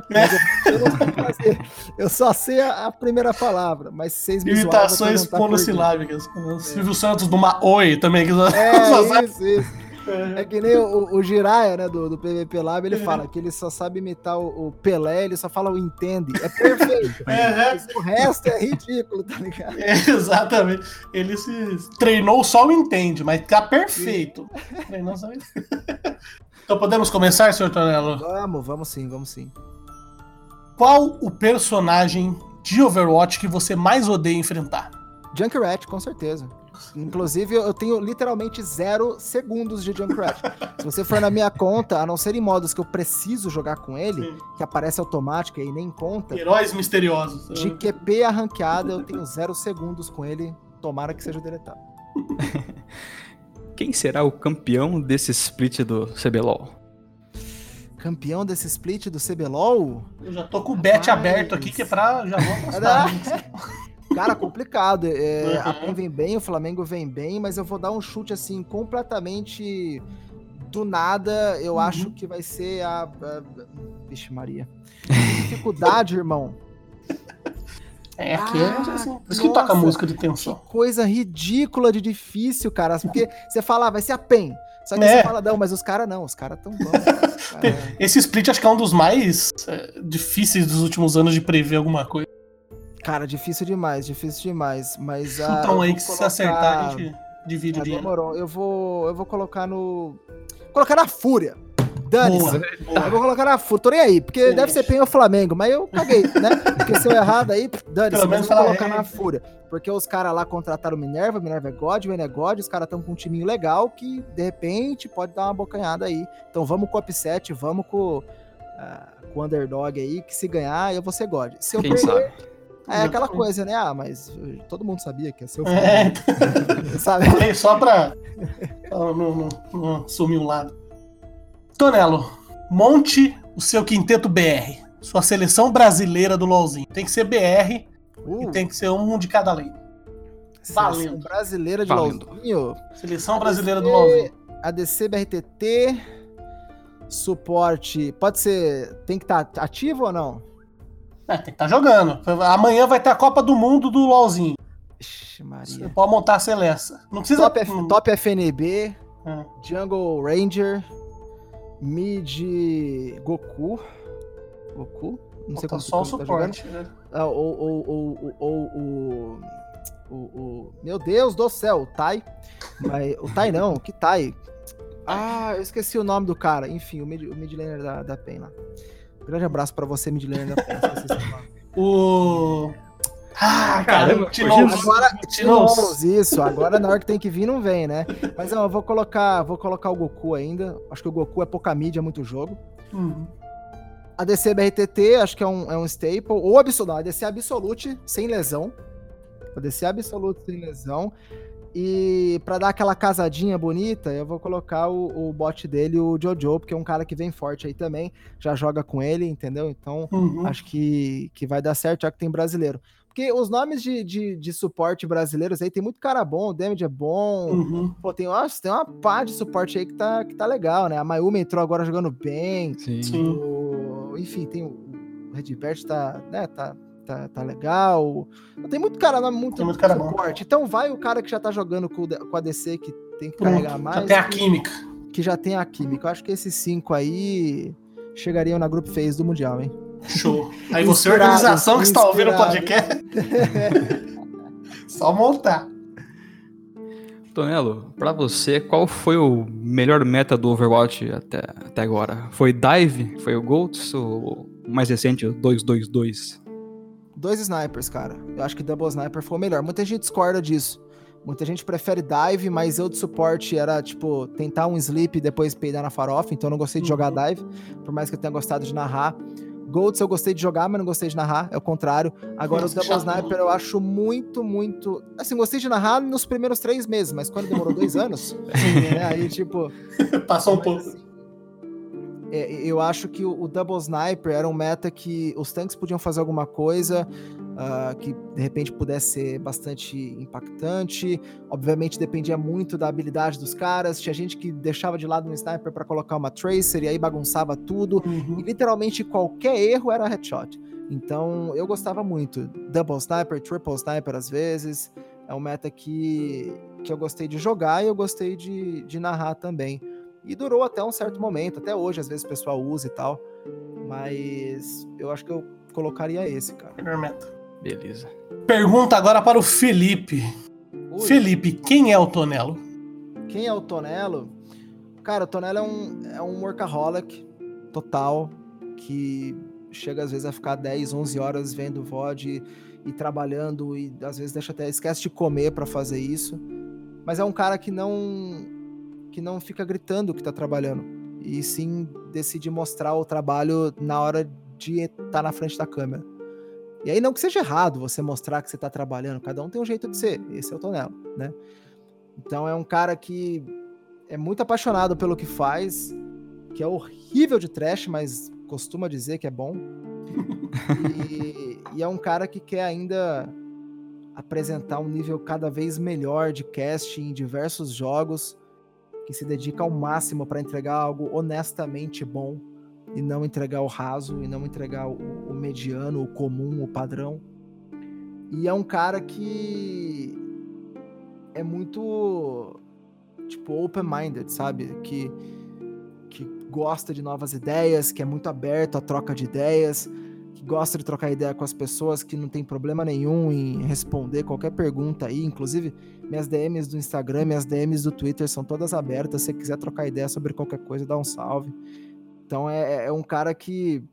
eu, eu, só sei a, a, primeira palavra, mas vocês me Imitações monossilábicas. É. Silvio Santos numa Oi também. Que só, é, só isso, isso. É que nem o, o Jiraya, né, do, do PVP Lab, ele fala que ele só sabe imitar o, o Pelé, ele só fala o entende. É perfeito. É, o resto é ridículo, tá ligado? É, exatamente. Ele se treinou só o entende, mas tá perfeito. Treinou só Então podemos começar, senhor Tonelo? Vamos, vamos sim, vamos sim. Qual o personagem de Overwatch que você mais odeia enfrentar? Junkrat, com certeza. Inclusive, eu tenho literalmente zero segundos de Junkrat. Se você for na minha conta, a não ser em modos que eu preciso jogar com ele, Sim. que aparece automático e nem conta. Heróis misteriosos. De QP arranqueada, eu tenho zero segundos com ele. Tomara que seja deletado. Quem será o campeão desse split do CBLOL? Campeão desse split do CBLOL? Eu já tô com o bet aberto aqui, que é pra. Já vou apostar. Cara, complicado. É, uhum. A PEN vem bem, o Flamengo vem bem, mas eu vou dar um chute assim, completamente do nada. Eu uhum. acho que vai ser a. a... Vixe, Maria. Dificuldade, irmão. É, aqui é ah, é assim. Por isso que toca música de tensão. Que coisa ridícula de difícil, cara. Porque você fala, ah, vai ser a PEN. Só que é. você fala, não, mas os caras não, os caras tão bons. Cara. Esse split acho que é um dos mais é, difíceis dos últimos anos de prever alguma coisa. Cara, difícil demais, difícil demais. Mas. Ah, então aí que colocar... se acertar, a gente divide ah, o dinheiro. Demorou. Eu vou, eu vou colocar no. Colocar na Fúria. Dane-se. Eu vou colocar na Fúria. Tô nem aí, porque Sim. deve ser PEN ou Flamengo, mas eu caguei, né? Porque se eu errado aí, dane-se. Mas eu vou colocar na Fúria. Porque os caras lá contrataram o Minerva, o Minerva é God, o N é God, os caras estão com um timinho legal que, de repente, pode dar uma bocanhada aí. Então vamos com o upset, vamos com. Uh, com o underdog aí, que se ganhar, eu vou ser God. Se eu Quem perder, sabe? É aquela coisa, né? Ah, mas todo mundo sabia que ia ser o É, sabe? falei só pra pra não, não, não sumir um lado. Tonelo, monte o seu quinteto BR. Sua seleção brasileira do LoLzinho. Tem que ser BR Uh, e tem que ser um de cada lei. seleção brasileira de Valendo. LoLzinho. Seleção brasileira do LoLzinho. ADC, BRTT, suporte. Pode ser. Tem que estar ativo ou não? É, tem que estar jogando. Amanhã vai ter a Copa do Mundo do LoLzinho. Ixi, Você Maria. pode montar a seleção. Não precisa. Top, F- hum, top FNB, é. Jungle Ranger, mid Goku. Goku? Não sei como só o tá suporte. né? Ah, ou, ou, ou, o- Meu Deus do céu, o Tai. Mas, o Tai não, que Tai? Ah, eu esqueci o nome do cara. Enfim, o mid, o mid laner da, da PEN lá. Grande abraço pra você, mid laner da. O. Ah, Caramba, cara, tirou. Agora, tirou isso. Agora na hora que tem que vir, não vem, né? Mas não, eu vou colocar, vou colocar o Goku ainda. Acho que o Goku é pouca mídia, muito jogo. Uhum. A DC BRTT, acho que é um, é um staple. Ou Absolute, não, a DC Absolute sem lesão. A DC Absolute sem lesão. E pra dar aquela casadinha bonita, eu vou colocar o, o bot dele, o Jojo, porque é um cara que vem forte aí também. Já joga com ele, entendeu? Então, Uhum. acho que, que vai dar certo, já que tem brasileiro. Porque os nomes de, de, de suporte brasileiros aí, tem muito cara bom, o damage é bom. Uhum. Pô, tem, nossa, tem uma pá de suporte aí que tá, que tá legal, né? A Mayumi entrou agora jogando bem. Sim. O- enfim, tem o o Redbert tá, né, tá, tá, tá legal. Tem muito cara, nome muito, Tem muito cara bom. suporte. Então vai o cara que já tá jogando com, com a DC, que tem que Pronto, carregar mais. já tem a que- química. que já tem a química. Eu acho que esses cinco aí chegariam na Group Phase do Mundial, hein? Show. Aí você, Inspirado, organização que está ouvindo o podcast. Só montar. Tonelo, pra você, qual foi o melhor meta do Overwatch até, até agora? Foi Dive? Foi o Golds? Ou o mais recente, o 222? Dois snipers, cara. Eu acho que Double Sniper foi o melhor. Muita gente discorda disso. Muita gente prefere dive, mas eu de suporte era, tipo, tentar um sleep e depois peidar na farofa, então eu não gostei de jogar Uhum. dive, por mais que eu tenha gostado de narrar. Golds eu gostei de jogar, mas não gostei de narrar, é o contrário. Agora Nossa, o Double. Sniper eu acho muito, muito. Assim, gostei de narrar nos primeiros três meses, mas quando demorou dois anos, né, aí tipo. Passou um pouco. assim, é, eu acho que o, o Double Sniper era um meta que os tanques podiam fazer alguma coisa ah, que de repente pudesse ser bastante impactante. Obviamente dependia muito da habilidade dos caras. Tinha gente que deixava de lado um sniper para colocar uma tracer e aí bagunçava tudo. E Uhum. literalmente qualquer erro era headshot. Então eu gostava muito. Double Sniper, Triple Sniper às vezes. É um meta que, que eu gostei de jogar e eu gostei de, de narrar também. E durou até um certo momento, até hoje, às vezes o pessoal usa e tal. Mas eu acho que eu colocaria esse, cara. Meta. Beleza. Pergunta agora para o Felipe. Ui, Felipe, quem é o Tonelo? quem é o Tonelo? Cara, o Tonelo é um, é um workaholic total, que chega às vezes a ficar 10, 11 horas vendo VOD e, e trabalhando, e às vezes deixa até, esquece de comer pra fazer isso. Mas é um cara que não que não fica gritando que tá trabalhando, e sim decide mostrar o trabalho na hora de estar na frente da câmera. E aí não que seja errado você mostrar que você tá trabalhando, cada um tem um jeito de ser, esse é o Tonelo, né? Então é um cara que é muito apaixonado pelo que faz, que é horrível de trash, mas costuma dizer que é bom. E, e é um cara que quer ainda apresentar um nível cada vez melhor de casting em diversos jogos, que se dedica ao máximo para entregar algo honestamente bom e não entregar o raso e não entregar o, o mediano, o comum, o padrão. E é um cara que é muito tipo open-minded, sabe? Que que gosta de novas ideias, que é muito aberto à troca de ideias, que gosta de trocar ideia com as pessoas, que não tem problema nenhum em responder qualquer pergunta aí, inclusive minhas DMs do Instagram, minhas DMs do Twitter são todas abertas, se você quiser trocar ideia sobre qualquer coisa, dá um salve. Então é, é um cara que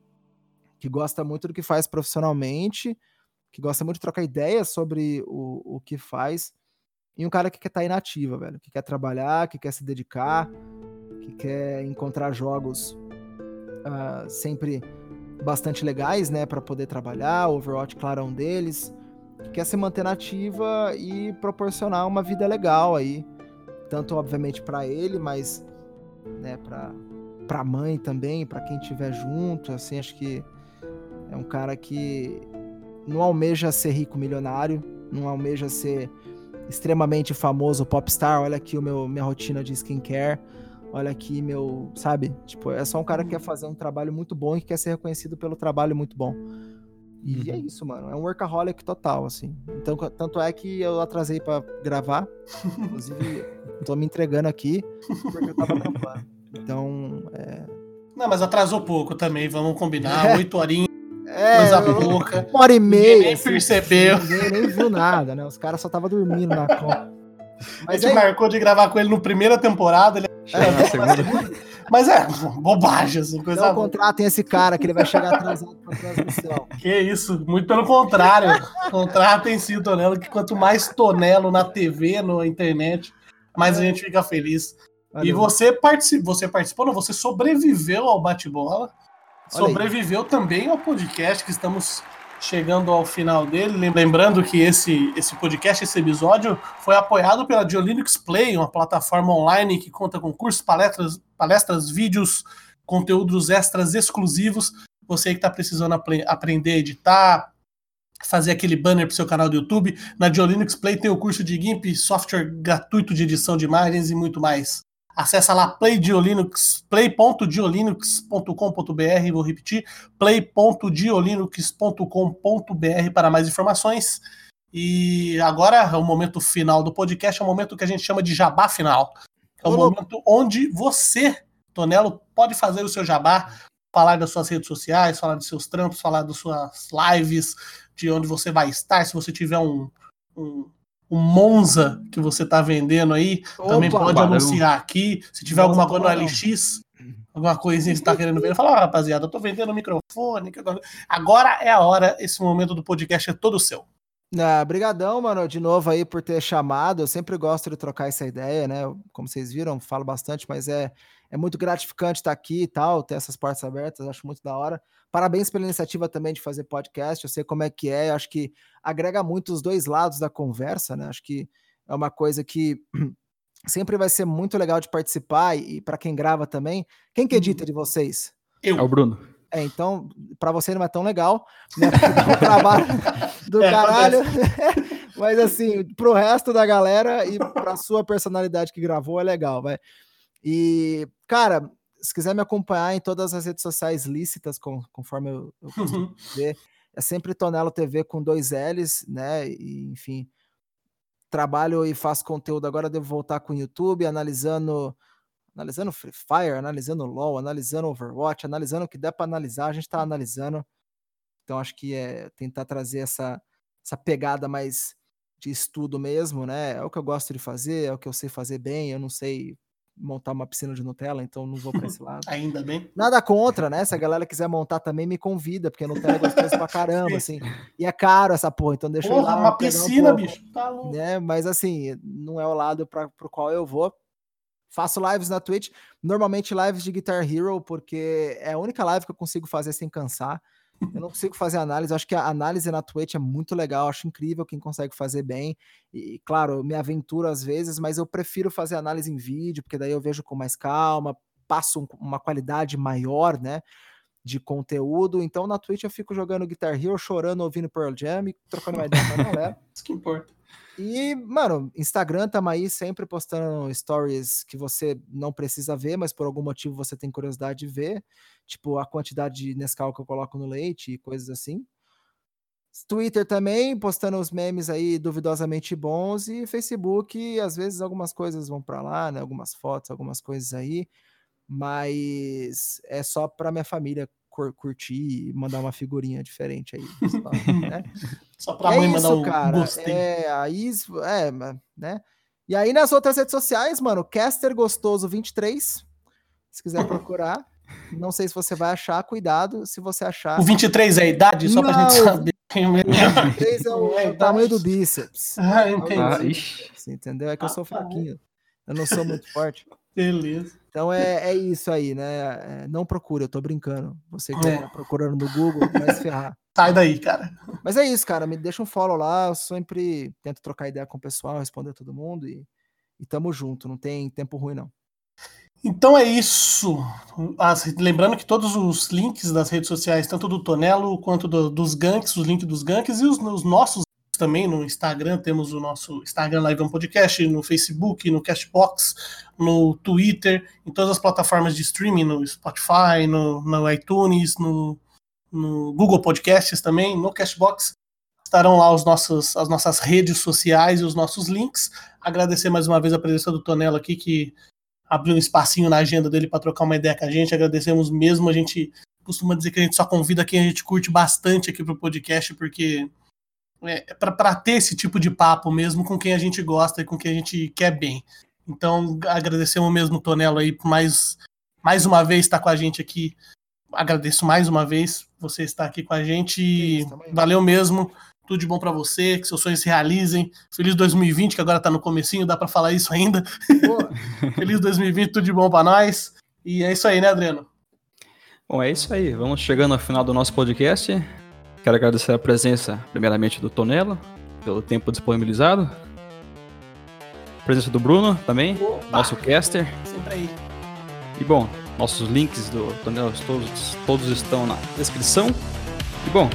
que gosta muito do que faz profissionalmente, que gosta muito de trocar ideias sobre o, o que faz, e um cara que quer estar inativa, velho, que quer trabalhar, que quer se dedicar, que quer encontrar jogos ah, sempre bastante legais, né, para poder trabalhar. O Overwatch, claro, é um deles. Que quer se manter nativa e proporcionar uma vida legal aí, tanto obviamente para ele, mas né, para para mãe também, para quem estiver junto, assim, acho que é um cara que não almeja ser rico milionário, não almeja ser extremamente famoso popstar, olha aqui o meu minha rotina de skincare olha aqui meu, sabe? Tipo, é só um cara que quer fazer um trabalho muito bom e que quer ser reconhecido pelo trabalho muito bom. E uhum. é isso, mano. É um workaholic total, assim. Então, tanto é que eu atrasei para gravar. Inclusive, tô me entregando aqui porque eu tava trampando. Então, é... Não, mas atrasou pouco também, vamos combinar. Oito horinhas. É, coisa pouca. Uma hora e meia. Ninguém assim, percebeu. Ninguém nem viu nada, né? Os caras só estavam dormindo na conta. Mas a gente aí... marcou de gravar com ele no primeira temporada. Ele é, mas é, bobagem, assim, coisa. Não contratem esse cara que ele vai chegar atrasado pra transmissão. Que isso, muito pelo contrário. contratem sim o Tonelo, que quanto mais Tonelo na TV, na internet, mais é. a gente fica feliz. Valeu. E você, particip... você participou, não, você sobreviveu ao bate-bola. Sobreviveu também ao podcast que estamos chegando ao final dele. Lembrando que esse, esse podcast, esse episódio, foi apoiado pela Diolinux Play, uma plataforma online que conta com cursos, palestras, palestras vídeos, conteúdos extras exclusivos. Você que está precisando ap aprender a editar, fazer aquele banner para o seu canal do YouTube, na Diolinux Play tem o curso de GIMP, software gratuito de edição de imagens e muito mais. Acesse lá play.diolinux, play.diolinux.com.br, vou repetir, play.diolinux.com.br para mais informações. E agora é o momento final do podcast, é o momento que a gente chama de jabá final. É o Olá. momento onde você, Tonelo, pode fazer o seu jabá, falar das suas redes sociais, falar dos seus trampos, falar das suas lives, de onde você vai estar, se você tiver um, um o Monza que você está vendendo aí, Opa, também pode anunciar aqui. Se tiver Monza alguma coisa no LX, alguma coisinha que você está querendo ver, fala, ah, rapaziada, eu tô vendendo microfone. Agora é a hora, esse momento do podcast é todo seu. Ah, brigadão, mano, de novo aí por ter chamado. Eu sempre gosto de trocar essa ideia, né? Como vocês viram, falo bastante, mas é, é muito gratificante estar aqui e tal, ter essas portas abertas, acho muito da hora. Parabéns pela iniciativa também de fazer podcast. Eu sei como é que é, eu acho que agrega muito os dois lados da conversa, né? Acho que é uma coisa que sempre vai ser muito legal de participar e, para quem grava também. Quem que edita uhum. de vocês? Eu. É o Bruno. É, então, para você não é tão legal, né? o trabalho do é, caralho. Mas assim, pro resto da galera e pra sua personalidade que gravou é legal, vai. E, cara, se quiser me acompanhar em todas as redes sociais lícitas, com, conforme eu, eu costumo dizer, é sempre Tonelo TV com dois L's, né? E, enfim, trabalho e faço conteúdo. Agora devo voltar com o YouTube, analisando analisando Free Fire, analisando LoL, analisando Overwatch, analisando o que der para analisar, a gente está analisando. Então acho que é tentar trazer essa, essa pegada mais de estudo mesmo, né? É o que eu gosto de fazer, é o que eu sei fazer bem. Eu não sei montar uma piscina de Nutella, então não vou para esse lado. Ainda bem. Nada contra, né? Se a galera quiser montar também, me convida, porque Nutella é gostoso pra caramba, assim. E é caro essa porra, então deixa porra, eu lá. uma piscina, um pouco, bicho. Tá louco. Né? Mas assim, não é o lado para pro qual eu vou. Faço lives na Twitch, normalmente lives de Guitar Hero, porque é a única live que eu consigo fazer sem cansar. Eu não consigo fazer análise. Eu acho que a análise na Twitch é muito legal. acho incrível quem consegue fazer bem. E, claro, me aventuro às vezes, mas eu prefiro fazer análise em vídeo, porque daí eu vejo com mais calma, passo um, uma qualidade maior, né? De conteúdo. Então na Twitch eu fico jogando Guitar Hero, chorando, ouvindo Pearl Jam e trocando uma ideia com a galera. Isso que importa. E, mano, Instagram tamo aí sempre postando stories que você não precisa ver, mas por algum motivo você tem curiosidade de ver. Tipo, a quantidade de Nescau que eu coloco no leite e coisas assim. Twitter também, postando os memes aí duvidosamente bons. E Facebook, às vezes algumas coisas vão para lá, né? Algumas fotos, algumas coisas aí. Mas é só pra minha família curtir e mandar uma figurinha diferente aí. Só, né? só pra é mãe isso, mandar um cara. gostei. É, aí, é, né? E aí nas outras redes sociais, mano, Caster Gostoso 23, se quiser procurar. Não sei se você vai achar, cuidado se você achar. O 23 é a idade, só Não, pra gente saber. O 23 é o, é o tamanho do bíceps. Ah, entendi. Ah, entendeu? É que eu sou fraquinho. Eu não sou muito forte. Beleza. Então é, é isso aí, né? É, não procura, eu tô brincando. Você que é. tá procurando no Google, vai se ferrar. Sai daí, cara. Mas é isso, cara. Me deixa um follow lá. Eu sempre tento trocar ideia com o pessoal, responder todo mundo e, e tamo junto. Não tem tempo ruim, não. Então é isso. As, lembrando que todos os links das redes sociais, tanto do Tonelo quanto do, dos ganks, os links dos ganks e os, os, nossos também no Instagram, temos o nosso Instagram Live on Podcast, no Facebook, no Castbox, no Twitter, em todas as plataformas de streaming, no Spotify, no, no iTunes, no, no Google Podcasts também, no Castbox. Estarão lá os nossos, as nossas redes sociais e os nossos links. Agradecer mais uma vez a presença do Tonelo aqui, que abriu um espacinho na agenda dele para trocar uma ideia com a gente. Agradecemos mesmo. A gente costuma dizer que a gente só convida quem a gente curte bastante aqui pro podcast, porque é para ter esse tipo de papo mesmo com quem a gente gosta e com quem a gente quer bem. Então, agradecemos mesmo o Tonelo aí por mais, mais uma vez estar com a gente aqui. Agradeço mais uma vez você estar aqui com a gente. Valeu mesmo. Tudo de bom para você, que seus sonhos se realizem. Feliz 2020, que agora tá no comecinho, dá para falar isso ainda. Feliz 2020, tudo de bom para nós. E é isso aí, né, Adriano? Bom, é isso aí. Vamos chegando ao final do nosso podcast. Quero agradecer a presença, primeiramente, do Tonelo, pelo tempo disponibilizado. A presença do Bruno também, Opa. nosso caster. Sempre aí. E bom, nossos links do Tonelo todos, todos estão na descrição. E bom,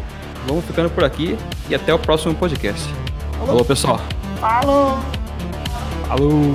Vamos ficando por aqui e até o próximo podcast. Falou, Falou pessoal. Falou. Falou.